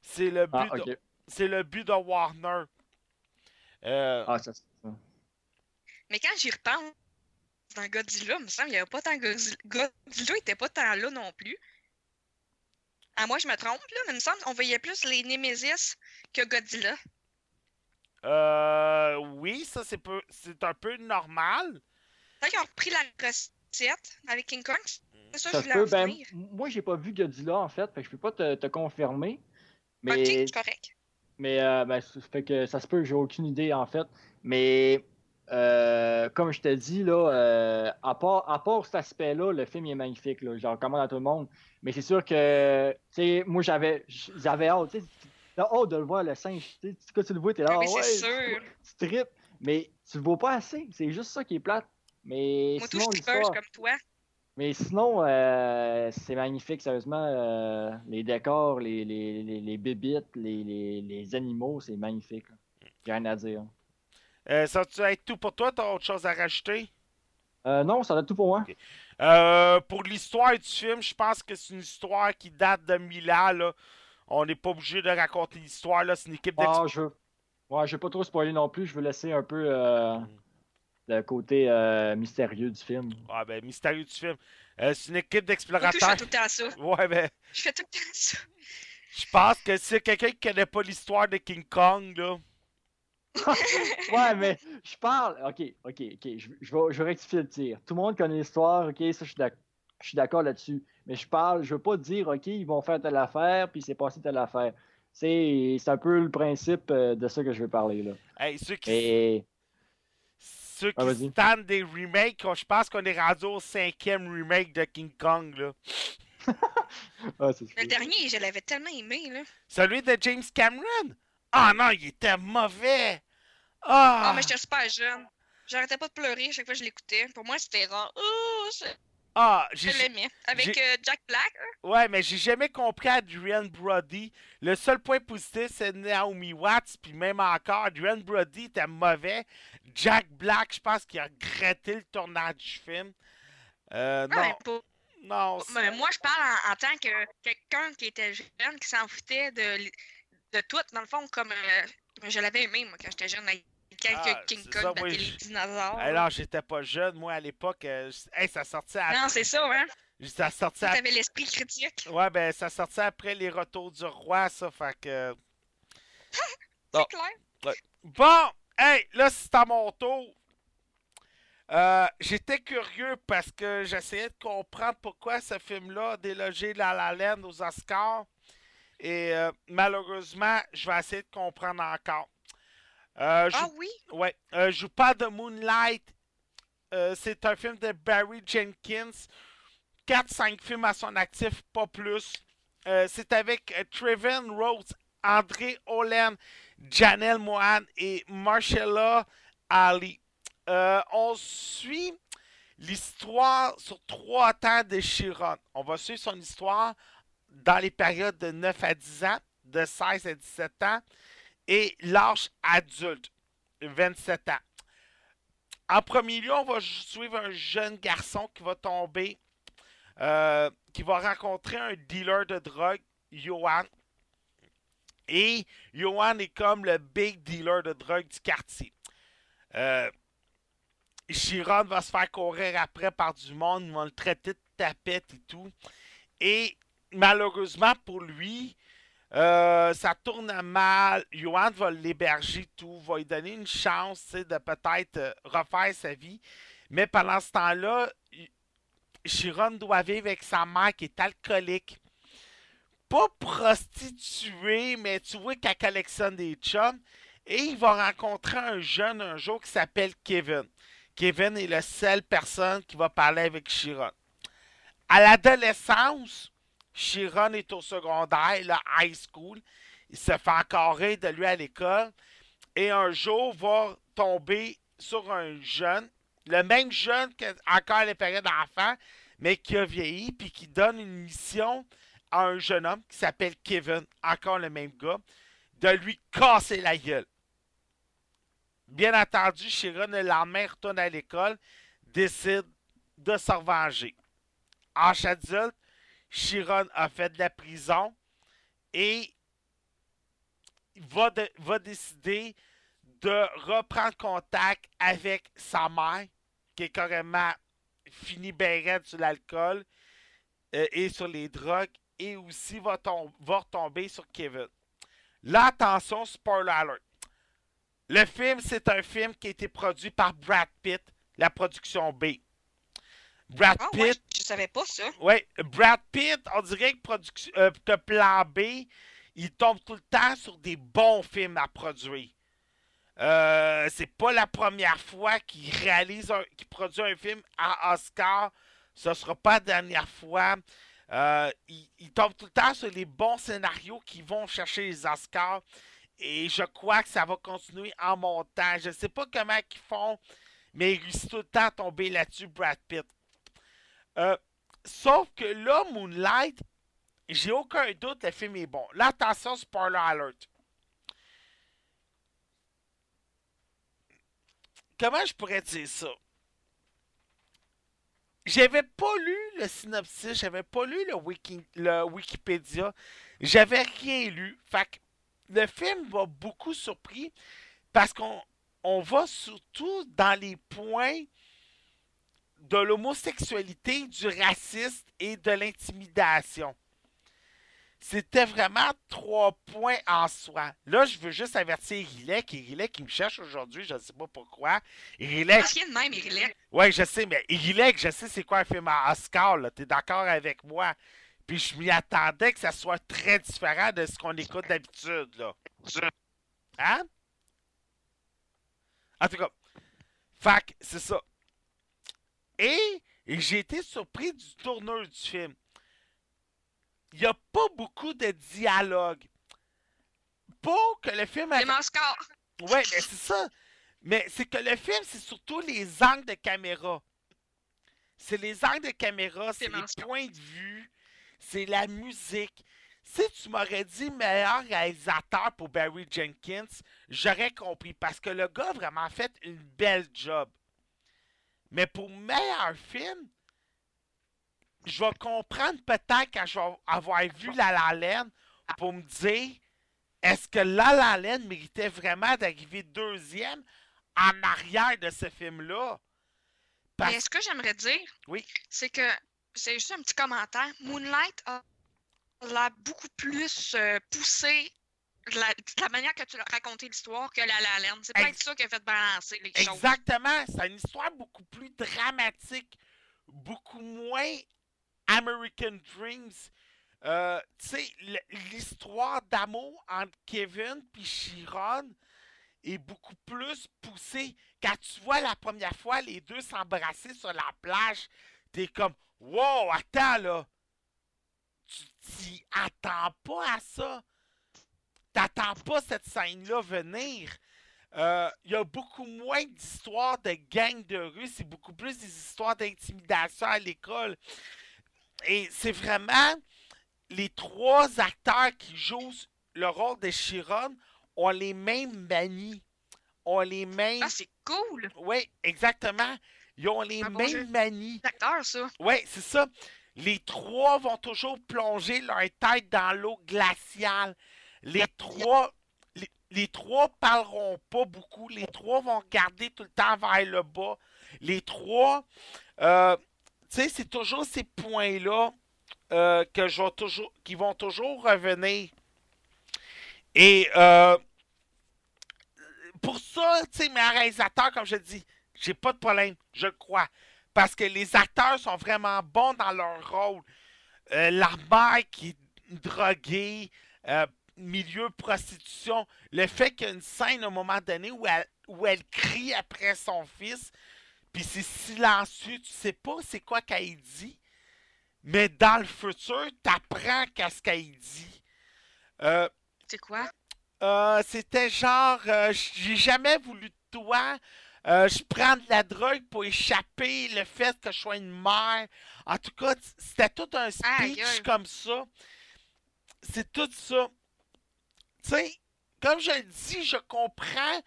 C'est le but,
Ah,
de,
ok.
c'est le but de Warner. Euh,
Ah, ça, c'est ça.
Mais quand j'y repense, dans Godzilla, il me semble qu'il n'y avait pas tant Godzilla. Godzilla était pas tant là non plus. À moi, je me trompe, là, mais il me semble qu'on voyait plus les Nemesis que Godzilla.
euh, oui, ça c'est peu, c'est un peu normal.
Tant qu'ils ont repris la recette avec King Kong, ça je voulais
Ben, moi, j'ai pas vu Godzilla, en fait. Fait que je peux pas te, te confirmer. Mais,
Ok, c'est correct.
mais euh, ben, ça fait que ça se peut, j'ai aucune idée, en fait. Mais euh, comme je te dis, là, euh, à, part, à part cet aspect-là, le film il est magnifique. Là, je le recommande à tout le monde. Mais c'est sûr que, tu sais, moi, j'avais j'avais hâte. tu de le voir, le singe. Quand tu le vois, t'es là,
Ah oui,
ah ouais, tu-
sûr.
tu tripes. Mais tu le vois pas assez. C'est juste ça qui est plate. Mais
Moi, tout,
sinon,
je trippeuse
l'histoire...
comme toi.
Mais sinon, euh, c'est magnifique, sérieusement. euh, les décors, les, les, les, les bébites, les, les, les animaux, c'est magnifique. J'ai rien à dire.
Euh, ça va être tout pour toi? T'as autre chose à rajouter?
Euh, non, ça va être tout pour moi.
Euh, pour l'histoire du film, je pense que c'est une histoire qui date de mille ans. Là. On n'est pas obligé de raconter l'histoire. là. C'est une équipe d'ex-
Ah, je. Ouais, je vais pas trop spoiler non plus. Je veux laisser un peu euh, le côté euh, mystérieux du film.
Ah, ben, mystérieux du film. Euh, c'est une équipe
tout, je fais
d'explorateurs.
tout le temps ça.
Ouais, ben,
Je fais tout le temps ça.
je pense que c'est quelqu'un qui connaît pas l'histoire de King Kong, là.
Ouais, mais je parle. Ok, ok, ok. Je, je vais, je vais rectifier le tir. Tout le monde connaît l'histoire. Ok, ça, je suis d'accord là-dessus. Mais je parle, je veux pas dire, ok, ils vont faire telle affaire, puis c'est passé telle affaire. C'est c'est un peu le principe euh, de ça que je veux parler, là.
Hey, ceux qui,
Et.
Ceux qui
Ah, vas-y.
stand des remakes, je pense qu'on est rendu au cinquième remake de King Kong, là.
Ah,
Le dernier, je l'avais tellement aimé, là.
Celui de James Cameron? Ah non, il était mauvais! Ah!
Ah, mais j'étais super jeune. J'arrêtais pas de pleurer à chaque fois que je l'écoutais. Pour moi, c'était rare. Oh, je,
Ah,
je
j'ai...
l'aimais. Avec euh, Jack Black. hein.
Ouais, mais j'ai jamais compris Adrian Brody. Le seul point positif, c'est Naomi Watts, puis même encore, Adrian Brody était mauvais. Jack Black, je pense qu'il a regretté le tournage du film. Euh, non,
Ouais, pour,
Non,
Mais moi, je parle en, en tant que quelqu'un qui était jeune, qui s'en foutait de, de tout, dans le fond, comme euh, je l'avais aimé, moi, quand j'étais jeune, avec quelques
Ah,
King Kong
moi,
les
je-
dinosaures.
Non, j'étais pas jeune, moi, à l'époque. euh, hey, ça sortait à...
non, c'est ça, hein?
Ça sortait à-
l'esprit critique.
Ouais, ben, ça sortait après les retours du roi, ça, fait que...
C'est clair.
Bon, hey, là, c'est à mon tour. Euh, J'étais curieux parce que j'essayais de comprendre pourquoi ce film-là a délogé La La Land aux Oscars. Et euh, malheureusement, je vais essayer de comprendre encore. Euh,
Ah oui?
euh, je vous parle de Moonlight. C'est un film de Barry Jenkins. 4-5 films à son actif, pas plus. C'est avec Trevin Rhodes, André Holland, Janelle Mohan et Marcella Ali. Euh, on suit l'histoire sur trois temps de Chiron. On va suivre son histoire dans les périodes de 9 à 10 ans, de 16 à 17 ans et l'âge adulte, 27 ans. En premier lieu, on va suivre un jeune garçon qui va tomber, euh, qui va rencontrer un dealer de drogue, Johan. Et Johan est comme le big dealer de drogue du quartier. Euh, Chiron va se faire courir après par du monde, ils vont le traiter de tapette et tout. Et malheureusement pour lui, euh, ça tourne mal. Johan va l'héberger tout, va lui donner une chance de peut-être euh, refaire sa vie. Mais pendant ce temps-là, Chiron doit vivre avec sa mère qui est alcoolique. Pas prostituée, mais tu vois qu'elle collectionne des chums. Et il va rencontrer un jeune un jour qui s'appelle Kevin. Kevin est la seule personne qui va parler avec Chiron. À l'adolescence, Chiron est au secondaire, le high school. Il se fait encarrer de lui à l'école. Et un jour, va tomber sur un jeune, le même jeune que encore à la période d'enfant, mais qui a vieilli, puis qui donne une mission à un jeune homme qui s'appelle Kevin, encore le même gars, de lui casser la gueule. Bien entendu, Chiron, le lendemain, retourne à l'école, décide de se revenger. Âge adulte, Chiron a fait de la prison et va, va décider de reprendre contact avec sa mère, qui est carrément fini ben raide sur l'alcool euh, et sur les drogues, et aussi va, tom- va retomber sur Kevin. Là, attention, spoiler alert. Le film, c'est un film qui a été produit par Brad Pitt, la production B. Brad
Ah
Pitt,
ouais, je savais pas ça.
Ouais, Brad Pitt, on dirait que, production, euh, que Plan B, il tombe tout le temps sur des bons films à produire. Euh, c'est pas la première fois qu'il réalise, qu'il produit un film à Oscar. Ce sera pas la dernière fois. Euh, il, tombe tout le temps sur les bons scénarios qui vont chercher les Oscars. Et je crois que ça va continuer en montant. Je sais pas comment ils font, mais il réussit tout le temps à tomber là-dessus, Brad Pitt. Euh, Sauf que là, Moonlight, j'ai aucun doute, le film est bon. Là, attention, spoiler alert. Comment je pourrais dire ça? J'avais pas lu le synopsis, j'avais pas lu le, wiki, le Wikipédia, j'avais rien lu. Fait que le film m'a beaucoup surpris parce qu'on on va surtout dans les points de l'homosexualité, du racisme et de l'intimidation. C'était vraiment trois points en soi. Là, je veux juste avertir Irilek. Irilek qui me cherche aujourd'hui, je ne sais pas pourquoi. Irilek,
Parce qu'il y a de même,
ouais, je sais, mais Irilek, je sais c'est quoi un film à Oscar, là. T'es d'accord avec moi? Puis je m'y attendais que ça soit très différent de ce qu'on écoute d'habitude, là. Hein? En tout cas, fait que c'est ça. Et, et j'ai été surpris du tourneur du film. Il n'y a pas beaucoup de dialogue. Pour que le film...
C'est mon score.
Ouais, mais c'est ça. Mais c'est que le film, c'est surtout les angles de caméra. C'est les angles de caméra, c'est les points de vue, c'est la musique. Si tu m'aurais dit meilleur réalisateur pour Barry Jenkins, j'aurais compris parce que le gars a vraiment fait une belle job. Mais pour meilleur film, je vais comprendre peut-être quand je vais avoir vu La La Land pour me dire est-ce que La La Land méritait vraiment d'arriver deuxième en arrière de ce film-là? Parce-
Mais ce que j'aimerais dire,
Oui.
c'est que c'est juste un petit commentaire. Moonlight a l'air beaucoup plus euh, poussé de la, la manière que tu as raconté l'histoire que La La Land. C'est peut-être ça qui a fait balancer les choses.
Exactement. C'est une histoire beaucoup plus dramatique, beaucoup moins American Dreams. Euh, tu sais, l'histoire d'amour entre Kevin et Chiron est beaucoup plus poussée. Quand tu vois la première fois les deux s'embrasser sur la plage, t'es comme Wow, attends là! Tu t'y attends pas à ça. T'attends pas cette scène-là venir. Euh, Il y a beaucoup moins d'histoires de gangs de rue, c'est beaucoup plus des histoires d'intimidation à l'école. Et c'est vraiment les trois acteurs qui jouent le rôle de Chiron ont les mêmes manies, ont les mêmes.
Ah, c'est cool!
Oui, exactement. Ils ont les
bon
mêmes
jeu.
manies.
D'acteur, ça.
Oui, c'est ça. Les trois vont toujours plonger leur tête dans l'eau glaciale. Les trois, les, les trois parleront pas beaucoup. Les trois vont regarder tout le temps vers le bas. Les trois, euh, c'est toujours ces points-là euh, que toujours, qui vont toujours revenir. Et euh, pour ça, tu sais, mes réalisateurs, comme je dis, j'ai pas de problème, je crois. Parce que les acteurs sont vraiment bons dans leur rôle. Euh, la mère qui est droguée, euh, milieu prostitution, le fait qu'il y a une scène à un moment donné où elle, où elle crie après son fils, puis c'est silencieux, tu sais pas c'est quoi qu'elle dit, mais dans le futur, t'apprends qu'est-ce qu'elle dit. Euh,
C'est quoi?
euh, c'était genre, euh, j'ai jamais voulu de toi. Euh, je prends de la drogue pour échapper le fait que je sois une mère. En tout cas, c'était tout un speech comme ça. C'est tout ça. Tu sais, comme je le dis, je comprends.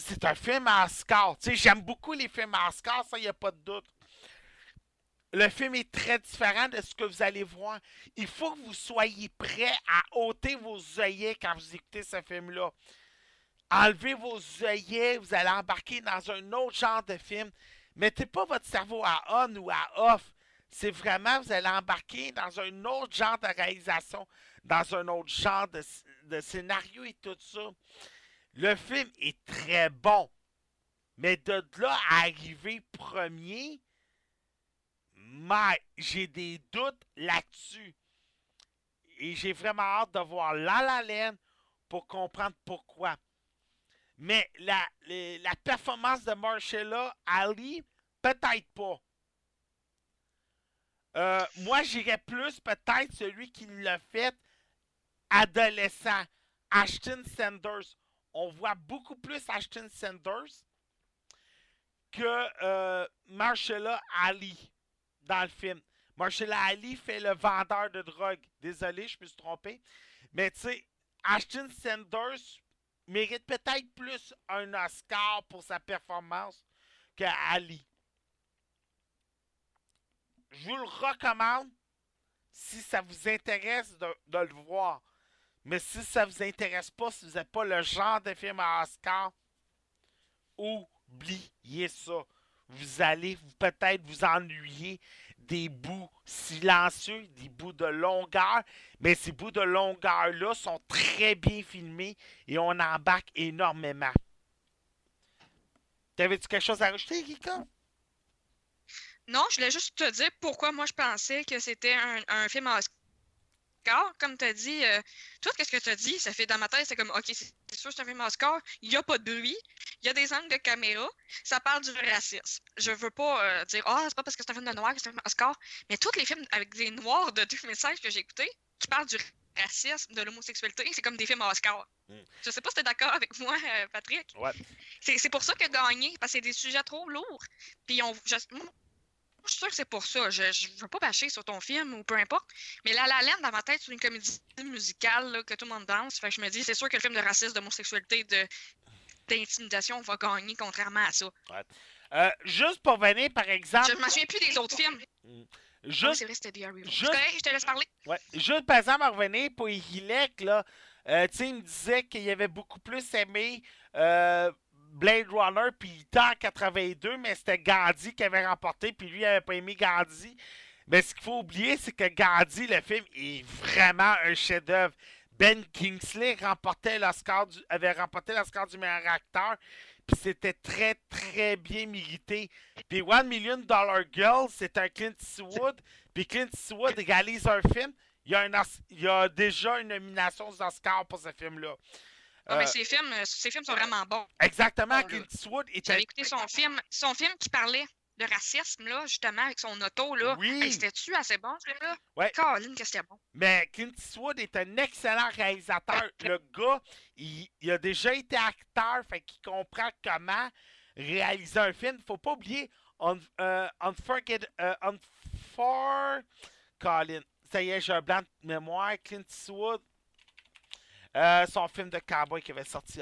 C'est un film à Oscar. Tu j'aime beaucoup les films à Oscar, ça, il n'y a pas de doute. Le film est très différent de ce que vous allez voir. Il faut que vous soyez prêts à ôter vos œillets quand vous écoutez ce film-là. Enlevez vos œillets, vous allez embarquer dans un autre genre de film. Mettez pas votre cerveau à on ou à off. C'est vraiment, vous allez embarquer dans un autre genre de réalisation, dans un autre genre de scénario et tout ça. Le film est très bon. Mais de là à arriver premier, j'ai des doutes là-dessus. Et j'ai vraiment hâte de voir La La pour comprendre pourquoi. Mais la performance de Marcella Ali, peut-être pas. Euh, moi, j'irais plus peut-être celui qui l'a fait adolescent, Ashton Sanders. On voit beaucoup plus Ashton Sanders que euh, Ali dans le film. Marcella Ali fait le vendeur de drogue. Désolé, je me suis trompé. Mais tu sais, Ashton Sanders mérite peut-être plus un Oscar pour sa performance que Ali. Je vous le recommande si ça vous intéresse de le voir. Mais si ça vous intéresse pas, si vous n'êtes pas le genre de film à Oscar, oubliez ça. Vous allez peut-être vous ennuyer des bouts silencieux, des bouts de longueur, mais ces bouts de longueur-là sont très bien filmés et on embarque énormément. T'avais-tu quelque chose à rajouter, Rika?
Non, je voulais juste te dire pourquoi moi je pensais que c'était un, un film à Oscar. Comme tu as dit, euh, tout ce que tu as dit, ça fait dans ma tête, c'est comme, OK, c'est sûr, c'est un film à Oscar. Il n'y a pas de bruit. Il y a des angles de caméra. Ça parle du racisme. Je veux pas euh, dire, ah, c'est pas parce que c'est un film de noir que c'est un film Oscar. Mais tous les films avec des noirs de 2016 que j'ai écoutés, qui parlent du racisme, de l'homosexualité, c'est comme des films à Oscar.
Mm.
Je sais pas si tu es d'accord avec moi, euh, Patrick.
Ouais.
C'est pour ça qu'il a gagné, parce que c'est des sujets trop lourds. Puis on, je, moi, je suis sûre que c'est pour ça. Je, je veux pas bâcher sur ton film ou peu importe. Mais La La Land, dans ma tête, c'est une comédie musicale là, que tout le monde danse. Fait que je me dis, c'est sûr que le film de racisme, d'homosexualité, de d'intimidation va gagner contrairement à ça.
Euh, juste pour venir, par exemple,
Je me souviens plus des autres films. Ah oui,
Juste,
c'est vrai, c'était The
juste-
correct, je te laisse parler.
ouais, juste par exemple, à revenir pour Hilek, là, euh, tu sais, il me disait qu'il avait beaucoup plus aimé euh, Blade Runner, puis il en 82, mais c'était Gandhi qui avait remporté, puis lui, il avait pas aimé Gandhi. Mais ce qu'il faut oublier, c'est que Gandhi, le film, est vraiment un chef-d'œuvre. Ben Kingsley remportait l'Oscar avait remporté l'Oscar du meilleur acteur, puis c'était très, très bien mérité. Puis One Million Dollar Girl, c'est un Clint Eastwood, puis Clint Eastwood réalise un film, il y a, il y a déjà une nomination aux Oscars pour ce film-là.
Ah, mais
Euh,
ces films, euh, films sont vraiment bons.
exactement. Clint Eastwood un...
J'avais écouté son film, son film qui parlait de racisme, là, justement, avec son auto, là.
Oui.
Hey, C'était-tu assez bon, ce film-là?
Ouais.
Caroline, qu'est-ce que c'était bon?
Mais Clint Eastwood est un excellent réalisateur. Le gars, il, il a déjà été acteur, fait qu'il comprend comment réaliser un film. Faut pas oublier On, euh, Unforget, euh, Unfor... Colin. Ça y est, j'ai un blanc de mémoire. Clint Eastwood. Euh, son film de cowboy qui avait sorti.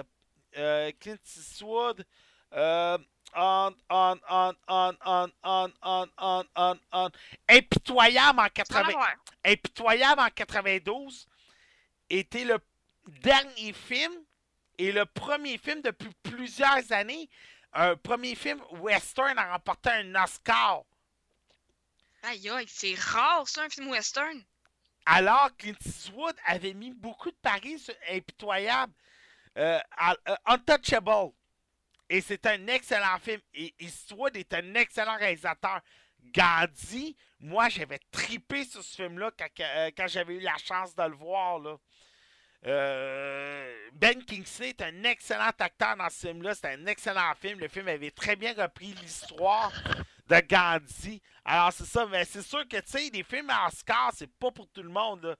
Euh, Clint Eastwood. Euh, on, on, on, on, on, on, on, on, on, on. Impitoyable en
Tu vas
80.
l'avoir.
Impitoyable en 92 était le dernier film et le premier film depuis plusieurs années. Un premier film western a remporté un Oscar.
Aïe, aïe, c'est rare, ça, un film western.
Alors Clint Eastwood avait mis beaucoup de paris sur Impitoyable. Euh, euh, Untouchable. Et c'est un excellent film. Et Eastwood est un excellent réalisateur. Gandhi, moi j'avais tripé sur ce film-là quand, euh, j'avais eu la chance de le voir. Ben Kingsley est un excellent acteur dans ce film-là. C'est un excellent film. Le film avait très bien repris l'histoire de Gandhi. Alors c'est ça, mais c'est sûr que tu sais, les films à Oscar, c'est pas pour tout le monde.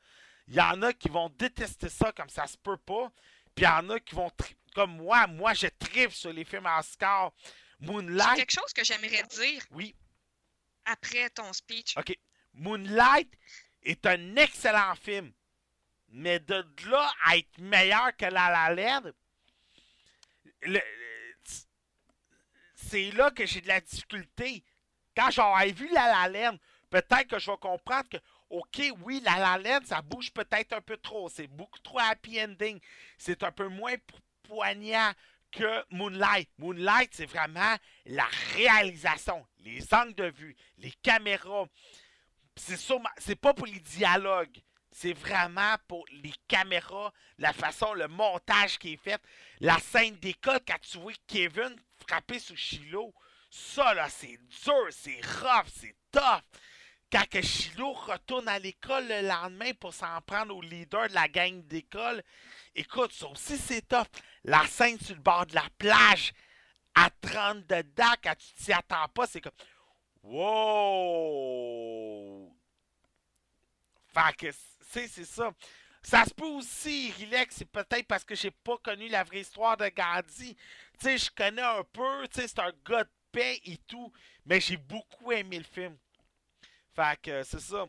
Il y en a qui vont détester ça comme ça se peut pas. Puis il y en a qui vont comme moi, moi je tripe sur les films à Oscar. Moonlight,
quelque chose que j'aimerais dire
oui,
après ton speech.
OK. Moonlight est un excellent film. Mais de là à être meilleur que La La Land, le- le- c'est là que j'ai de la difficulté. Quand j'aurai vu La La Land, peut-être que je vais comprendre que, OK, oui, La La Land, ça bouge peut-être un peu trop. C'est beaucoup trop happy ending. C'est un peu moins po- poignant que Moonlight. Moonlight, c'est vraiment la réalisation, les angles de vue, les caméras. C'est c'est pas pour les dialogues. C'est vraiment pour les caméras, la façon, le montage qui est fait. La scène d'école, quand tu vois Kevin frapper sur Shiloh, ça là, c'est dur, c'est rough, c'est tough. Shiloh retourne à l'école le lendemain pour s'en prendre au leader de la gang d'école, écoute, ça aussi c'est tough. La scène sur le bord de la plage, à 30 dedans, quand tu t'y attends pas, c'est comme Wow! Fait que, c'est ça. Ça se peut aussi, Rilex, c'est peut-être parce que j'ai pas connu la vraie histoire de Gandhi. Tu sais, je connais un peu, tu sais, c'est un gars de et tout, mais j'ai beaucoup aimé le film. Fait que, c'est ça.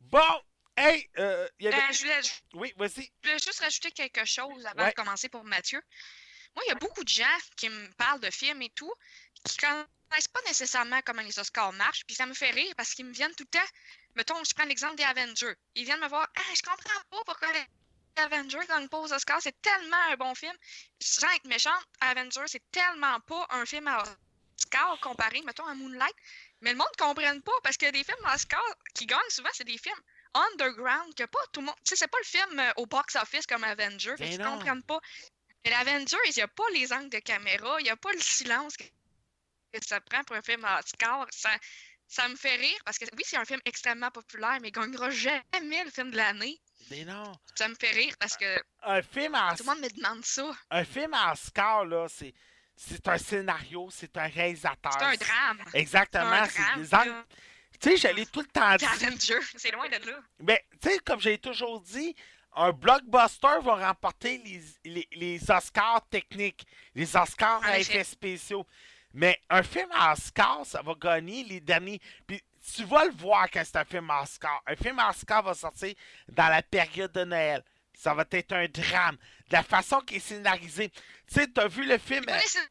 Bon, hey, euh, il y avait...
Euh, je, voulais, je
Oui, vas-y.
voulais juste rajouter quelque chose avant
Ouais.
de commencer pour Mathieu. Moi, il y a beaucoup de gens qui me parlent de films et tout, qui connaissent pas nécessairement comment les Oscars marchent, puis ça me fait rire parce qu'ils me viennent tout le temps. Mettons, je prends l'exemple des Avengers. Ils viennent me voir, ah, je comprends pas pourquoi les Avengers gagnent pas aux Oscars, c'est tellement un bon film. Sans être méchante, Avengers, c'est tellement pas un film à Oscar comparé, mettons, à Moonlight. Mais le monde ne comprenne pas parce que des films Oscar qui gagnent souvent, c'est des films underground que pas tout le monde. Tu sais, c'est pas le film euh, au box-office comme Avengers.
Ben
Fait qu'ils comprennent pas. Mais l'Avengers, il n'y a pas les angles de caméra, il n'y a pas le silence que, ça prend pour un film Oscar. Ça, ça me fait rire parce que oui, c'est un film extrêmement populaire, mais il gagnera jamais le film de l'année.
Mais non.
Ça me fait rire parce que
Un film en
tout le monde me demande ça.
un film à Oscar, là, c'est, c'est un scénario, c'est un réalisateur.
C'est un drame.
Exactement.
C'est
des Tu sais, j'allais tout le temps
C'est
dire.
C'est loin de là.
Mais, tu sais, comme j'ai toujours dit, un blockbuster va remporter les, les, les Oscars techniques, les Oscars à
effet.
effets spéciaux. Mais un film à Oscar, ça va gagner les derniers. Puis tu vas le voir quand c'est un film à Oscar. Un film à Oscar va sortir dans la période de Noël. Ça va être un drame. De la façon qu'il est scénarisé. Tu sais, t'as vu le film.
Pas
euh,
nécess-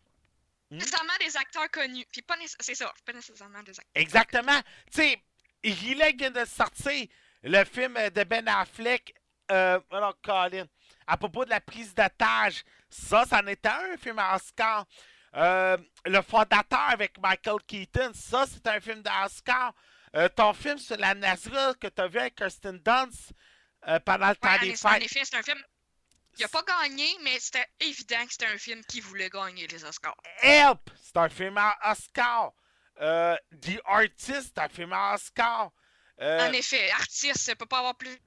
Hmm?
nécessairement des acteurs connus. Puis pas c'est ça, pas nécessairement des acteurs.
Exactement. Tu sais, il vient de sortir le film de Ben Affleck, euh, alors, Colin, à propos de la prise d'otage. Ça, ça en était un film à Oscar. Euh, le fondateur avec Michael Keaton, ça, c'est un film d'Oscar. Euh, ton film sur la NASA que tu as vu avec Kirsten Dunst euh, pendant le temps
Ouais,
des
en
fêtes.
effet, c'est un film. Il a pas gagné, mais c'était évident que c'était un film qui voulait gagner les Oscars.
Help! C'est un film à Oscar. Euh, The Artist, c'est un film à Oscar. Euh,
En effet, artiste, ça peut pas avoir plus de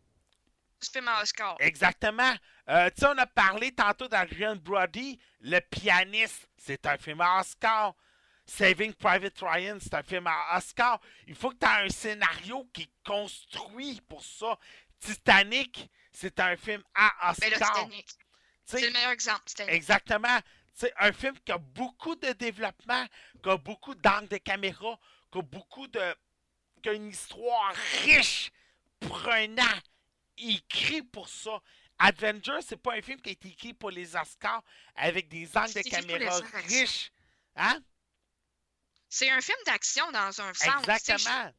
films à Oscar.
Exactement. Euh, tu sais, on a parlé tantôt d'Adrian Brody, le pianiste, c'est un film à Oscar. Saving Private Ryan, c'est un film à Oscar. Il faut que tu aies un scénario qui est construit pour ça. Titanic, c'est un film à
là,
Oscar.
C'est le meilleur exemple, Titanic.
Exactement. C'est un film qui a beaucoup de développement, qui a beaucoup d'angles de caméra, qui a beaucoup de. qui a une histoire riche, prenant, écrit pour ça. Avenger, c'est pas un film qui a été écrit pour les Oscars avec des angles de caméra riches. Hein?
C'est un film d'action dans un sens.
Exactement.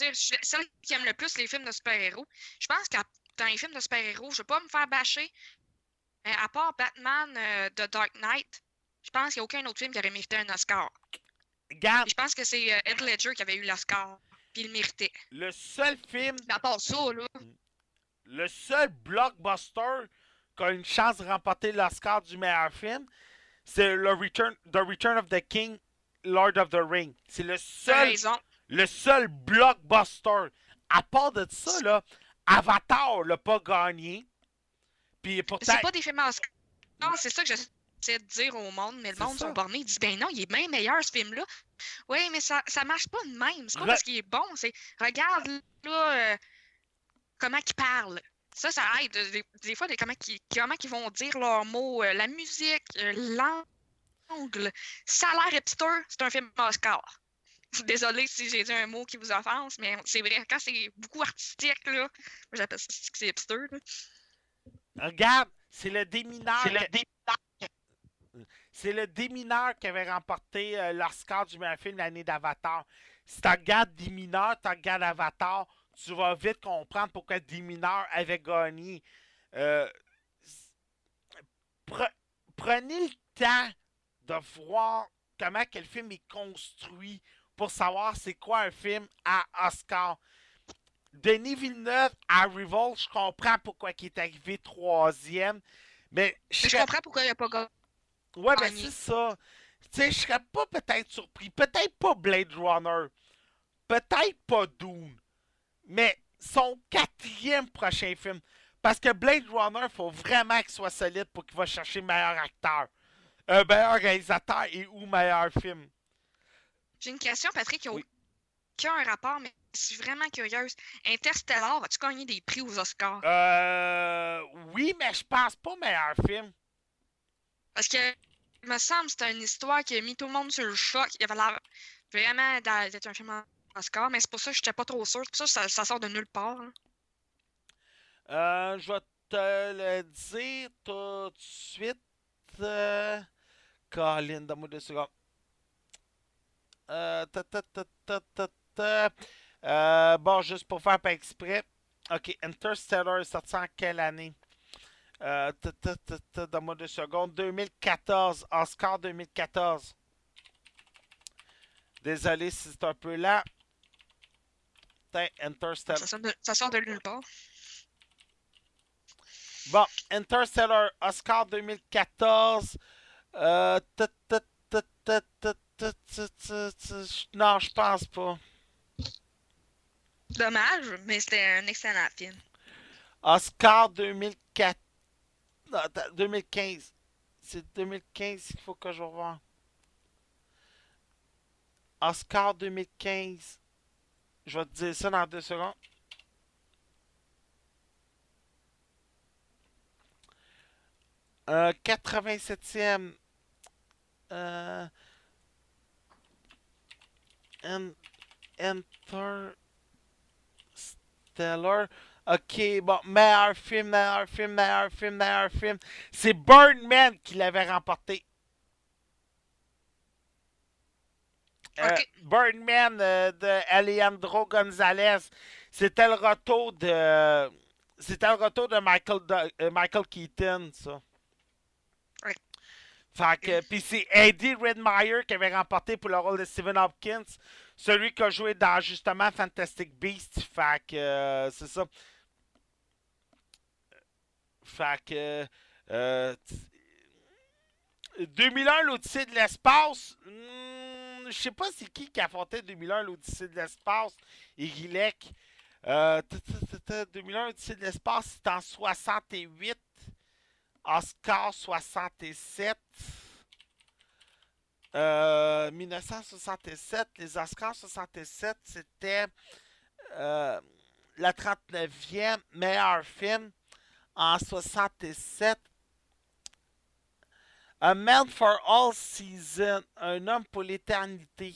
Je suis celle qui aime le plus les films de super-héros. Je pense que dans les films de super-héros, je vais pas me faire bâcher. Mais à part Batman euh, The Dark Knight, je pense qu'il n'y a aucun autre film qui aurait mérité un Oscar.
Regarde,
Et je pense que c'est euh, Heath Ledger qui avait eu l'Oscar. Puis il le méritait.
le seul film,
Mais à part ça, là,
le seul blockbuster qui a une chance de remporter l'Oscar du meilleur film, c'est le Return, The Return of the King, Lord of the Ring. C'est le seul,
raison.
Le seul blockbuster. À part de ça, là, Avatar l'a pas gagné. Puis pourtant,
C'est pas des films à Oscar. Non, c'est ça que j'essaie de dire au monde, mais le monde sont bornés. Ils disent, ben non, il est bien meilleur ce film-là. Oui, mais ça, ça marche pas de même. C'est pas
Re-
parce qu'il est bon, c'est regarde là euh, comment ils parlent. Ça, ça aide. Des, des fois, des- comment, ils, comment ils vont dire leurs mots, euh, la musique, euh, l'angle. Ça a l'air hipster, c'est un film Oscar. Désolée si j'ai dit un mot qui vous offense, mais c'est vrai, quand c'est beaucoup artistique, là, moi, j'appelle ça que c'est hipster. là.
regarde, c'est le démineur.
C'est le
qui- C'est le démineur qui avait remporté euh, l'Oscar du meilleur film l'année d'Avatar. Si tu regardes Démineur, tu regardes Avatar, tu vas vite comprendre pourquoi Démineur avait gagné. Euh, pre- prenez le temps de voir comment quel film est construit pour savoir c'est quoi un film à Oscar. Denis Villeneuve à Revolt, je comprends pourquoi il est arrivé troisième, mais je
Mais je
serais
comprends pourquoi il n'y a pas gagné.
Ouais, ben c'est ça. Tu sais, je serais pas peut-être surpris. Peut-être pas Blade Runner. Peut-être pas Dune. Mais son quatrième prochain film. Parce que Blade Runner, faut vraiment qu'il soit solide pour qu'il va chercher meilleur acteur. Euh, meilleur réalisateur et ou meilleur film.
J'ai une question, Patrick, qui a
Oui.
aucun rapport, mais je suis vraiment curieuse. Interstellar, as-tu gagné des prix aux Oscars?
Euh. Oui, mais je pense pas meilleur film.
Parce que, il me semble que c'était une histoire qui a mis tout le monde sur le choc. Il avait l'air vraiment d'être un film en Oscar, mais c'est pour ça que je n'étais pas trop sûre. C'est pour ça que ça, ça sort de nulle part. hein.
Euh, je vais te le dire tout de suite. Euh... Colin, donne-moi deux secondes. Euh, ta, ta, ta. Euh, bon, juste pour faire pas exprès. Ok, Interstellar est sorti en quelle année? Euh, donne-moi deux secondes. 2014. Oscar 2014. Désolé si c'est un peu. Putain, Interstellar.
Ça, sort de, ça sort de nulle part.
Bon, Interstellar, Oscar 2014. Euh, non, je pense pas.
Dommage, mais c'était un excellent film.
Oscar 2004... Non, 2015. C'est 2015 qu'il faut que je revoie. Oscar 2015. Je vais te dire ça dans deux secondes. Euh, 87e. Euh, en- Interstellar. Ok, bon, meilleur film, meilleur film, meilleur film, meilleur film. C'est Birdman qui l'avait remporté. euh,
Ok.
Birdman euh, de Alejandro Gonzalez. C'était le retour de. C'était le retour de Michael, euh, Michael Keaton, ça. Fait que, puis c'est Eddie Redmeyer qui avait remporté pour le rôle de Stephen Hopkins, celui qui a joué dans justement Fantastic Beasts. Fait que, euh, c'est ça. Fait que, euh, t- 2001, l'Odyssée de l'espace. hmm, je sais pas c'est qui qui affrontait 2001, l'Odyssée de l'espace. Et Gilek. Euh, t- t- t- t- 2001, l'Odyssée de l'espace, c'est en 68. Oscar 67. Euh, 1967, les Oscars 67, c'était euh, la 39e meilleur film en 67. A Man for All Season, un homme pour l'éternité.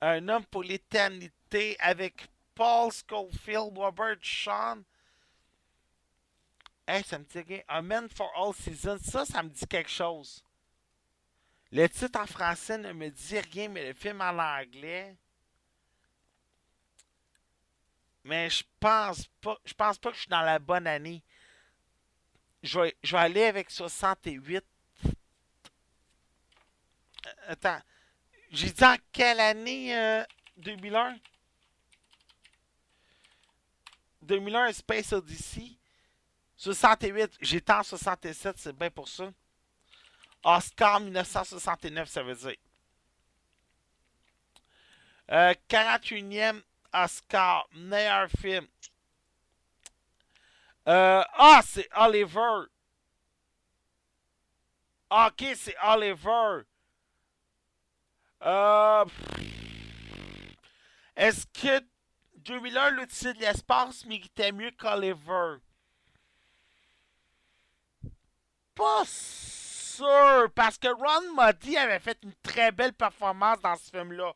Un homme pour l'éternité avec Paul Schofield, Robert Sean. Hey, ça me dit rien. A Man for All Seasons, ça, ça me dit quelque chose. Le titre en français ne me dit rien, mais le film en anglais. Mais je pense pas. Je pense pas que je suis dans la bonne année. Je vais, je vais aller avec 68. Euh, Attends. J'ai dit en quelle année euh, 2001 2001 Space Odyssey. 68, j'étais en 67, c'est bien pour ça. Oscar 1969, ça veut dire. Euh, 41e Oscar, meilleur film. Euh, ah, c'est Oliver. Ah, ok, c'est Oliver. Euh, Est-ce que 2001, l'outil de l'espace méritait mieux qu'Oliver? Pas sûr, parce que Ron Muddy avait fait une très belle performance dans ce film-là.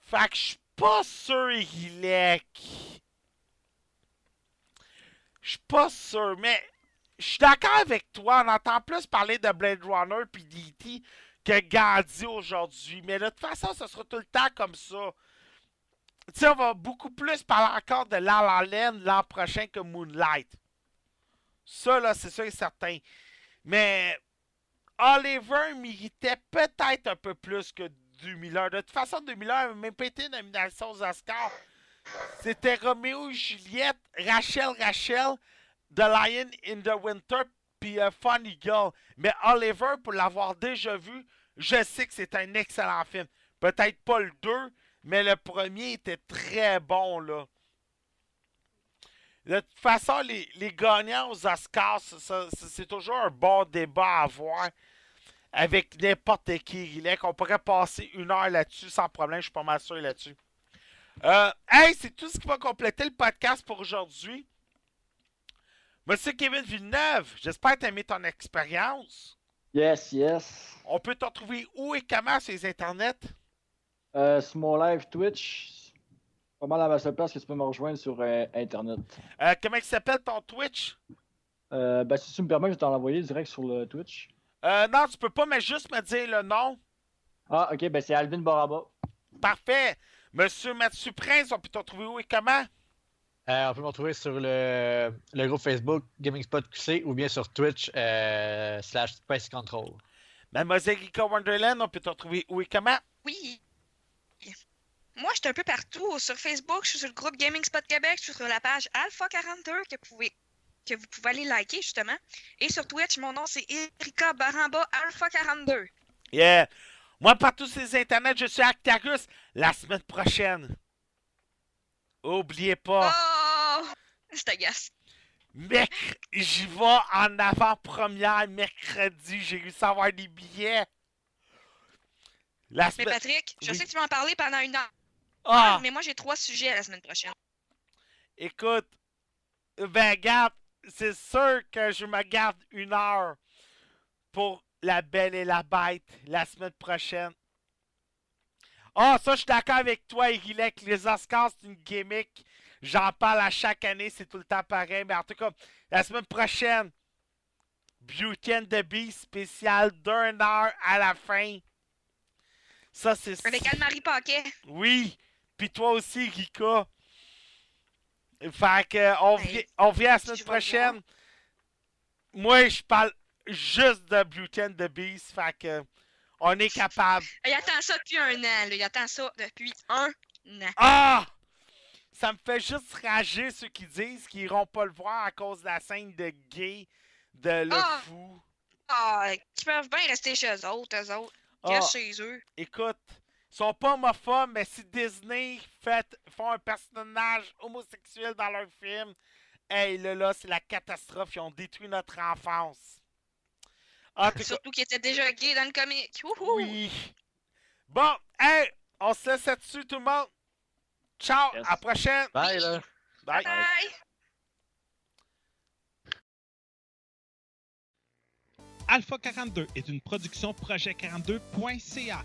Fait que je suis pas sûr, Hilek. Je suis pas sûr, mais je suis d'accord avec toi. On entend plus parler de Blade Runner puis d'E.T. que Gandhi aujourd'hui. Mais de toute façon, ce sera tout le temps comme ça. Tu sais, on va beaucoup plus parler encore de La La Land l'an prochain que Moonlight. Ça, là, c'est sûr et certain. Mais Oliver méritait peut-être un peu plus que 2001. De toute façon, 2001 n'avait même pas été nomination aux Oscars. C'était Roméo et Juliette, Rachel Rachel, The Lion in the Winter, puis euh, Funny Girl. Mais Oliver, pour l'avoir déjà vu, je sais que c'est un excellent film. Peut-être pas le 2, mais le premier était très bon, là. De toute façon, les, les gagnants aux Oscars, c'est toujours un bon débat à avoir avec n'importe qui. Il est qu'on pourrait passer une heure là-dessus sans problème, je suis pas mal sûr là-dessus. Euh, hey, c'est tout ce qui va compléter le podcast pour aujourd'hui. Monsieur Kevin Villeneuve, j'espère que tu as aimé ton expérience.
Yes, yes.
On peut te retrouver où et comment sur les internets?
Euh, sur mon live Twitch, pas mal à ma seule place que tu peux me rejoindre sur euh, Internet.
Euh, comment il s'appelle ton Twitch?
Euh, ben, si tu me permets, je vais t'en l'envoyer direct sur le Twitch.
Euh, non, tu peux pas, mais juste me dire le nom.
Ah, ok, ben c'est Alvin Baraba.
Parfait. Monsieur Mathieu Prince, on peut te retrouver où et comment?
Euh, on peut me retrouver sur le, le groupe Facebook Gaming Spot QC ou bien sur Twitch euh, slash Space Control.
Mademoiselle Rika Wonderland, on peut te retrouver où et comment?
Oui. Moi, je suis un peu partout. Sur Facebook, je suis sur le groupe Gaming Spot Québec, je suis sur la page Alpha42 que vous pouvez, que vous pouvez aller liker, justement. Et sur Twitch, mon nom, c'est Erika Baramba Alpha42.
Yeah. Moi, par tous ces internets, je suis Actarus la semaine prochaine. Oubliez pas,
Oh! C'est agace.
mec, j'y vais en avant-première mercredi. J'ai réussi à avoir des billets. La
Mais
semaine.
Patrick, je
Oui.
sais que tu vas en parler pendant une heure.
Ah,
Mais moi, j'ai trois sujets la semaine prochaine.
écoute, ben, garde, c'est sûr que je me garde une heure pour la belle et la bête la semaine prochaine. Ah, ça, je suis d'accord avec toi, Irilek. Les Oscars, c'est une gimmick. J'en parle à chaque année, c'est tout le temps pareil. Mais en tout cas, la semaine prochaine, Beauty and the Beast spécial d'une heure à la fin.
Ça, c'est.
Avec Anne-Marie Paquet.
Oui. Puis toi aussi, Rika. Fait que, on,
Ben,
vient, on vient la semaine prochaine. Moi, je parle juste de Beauty and the Beast. Fait que, on est capable.
Il attend ça depuis un an, là. Il attend ça depuis un an.
Ah! Ça me fait juste rager ceux qui disent qu'ils iront pas le voir à cause de la scène de gay de Le
Ah!
Fou.
Ah, qui peuvent bien rester chez eux autres, eux autres.
Ah,
Reste chez eux.
écoute, ils sont pas homophobes, mais si Disney fait, font un personnage homosexuel dans leur film, hey, là, là, c'est la catastrophe. Ils ont détruit notre enfance. En cas,
Surtout qu'ils étaient déjà gays dans le comic. Wouhou!
oui. Bon, hey, on se laisse là-dessus, tout le monde. Ciao,
Yes.
à la prochaine.
Bye, là.
Bye.
Bye!
Alpha 42 est une production projet42.ca.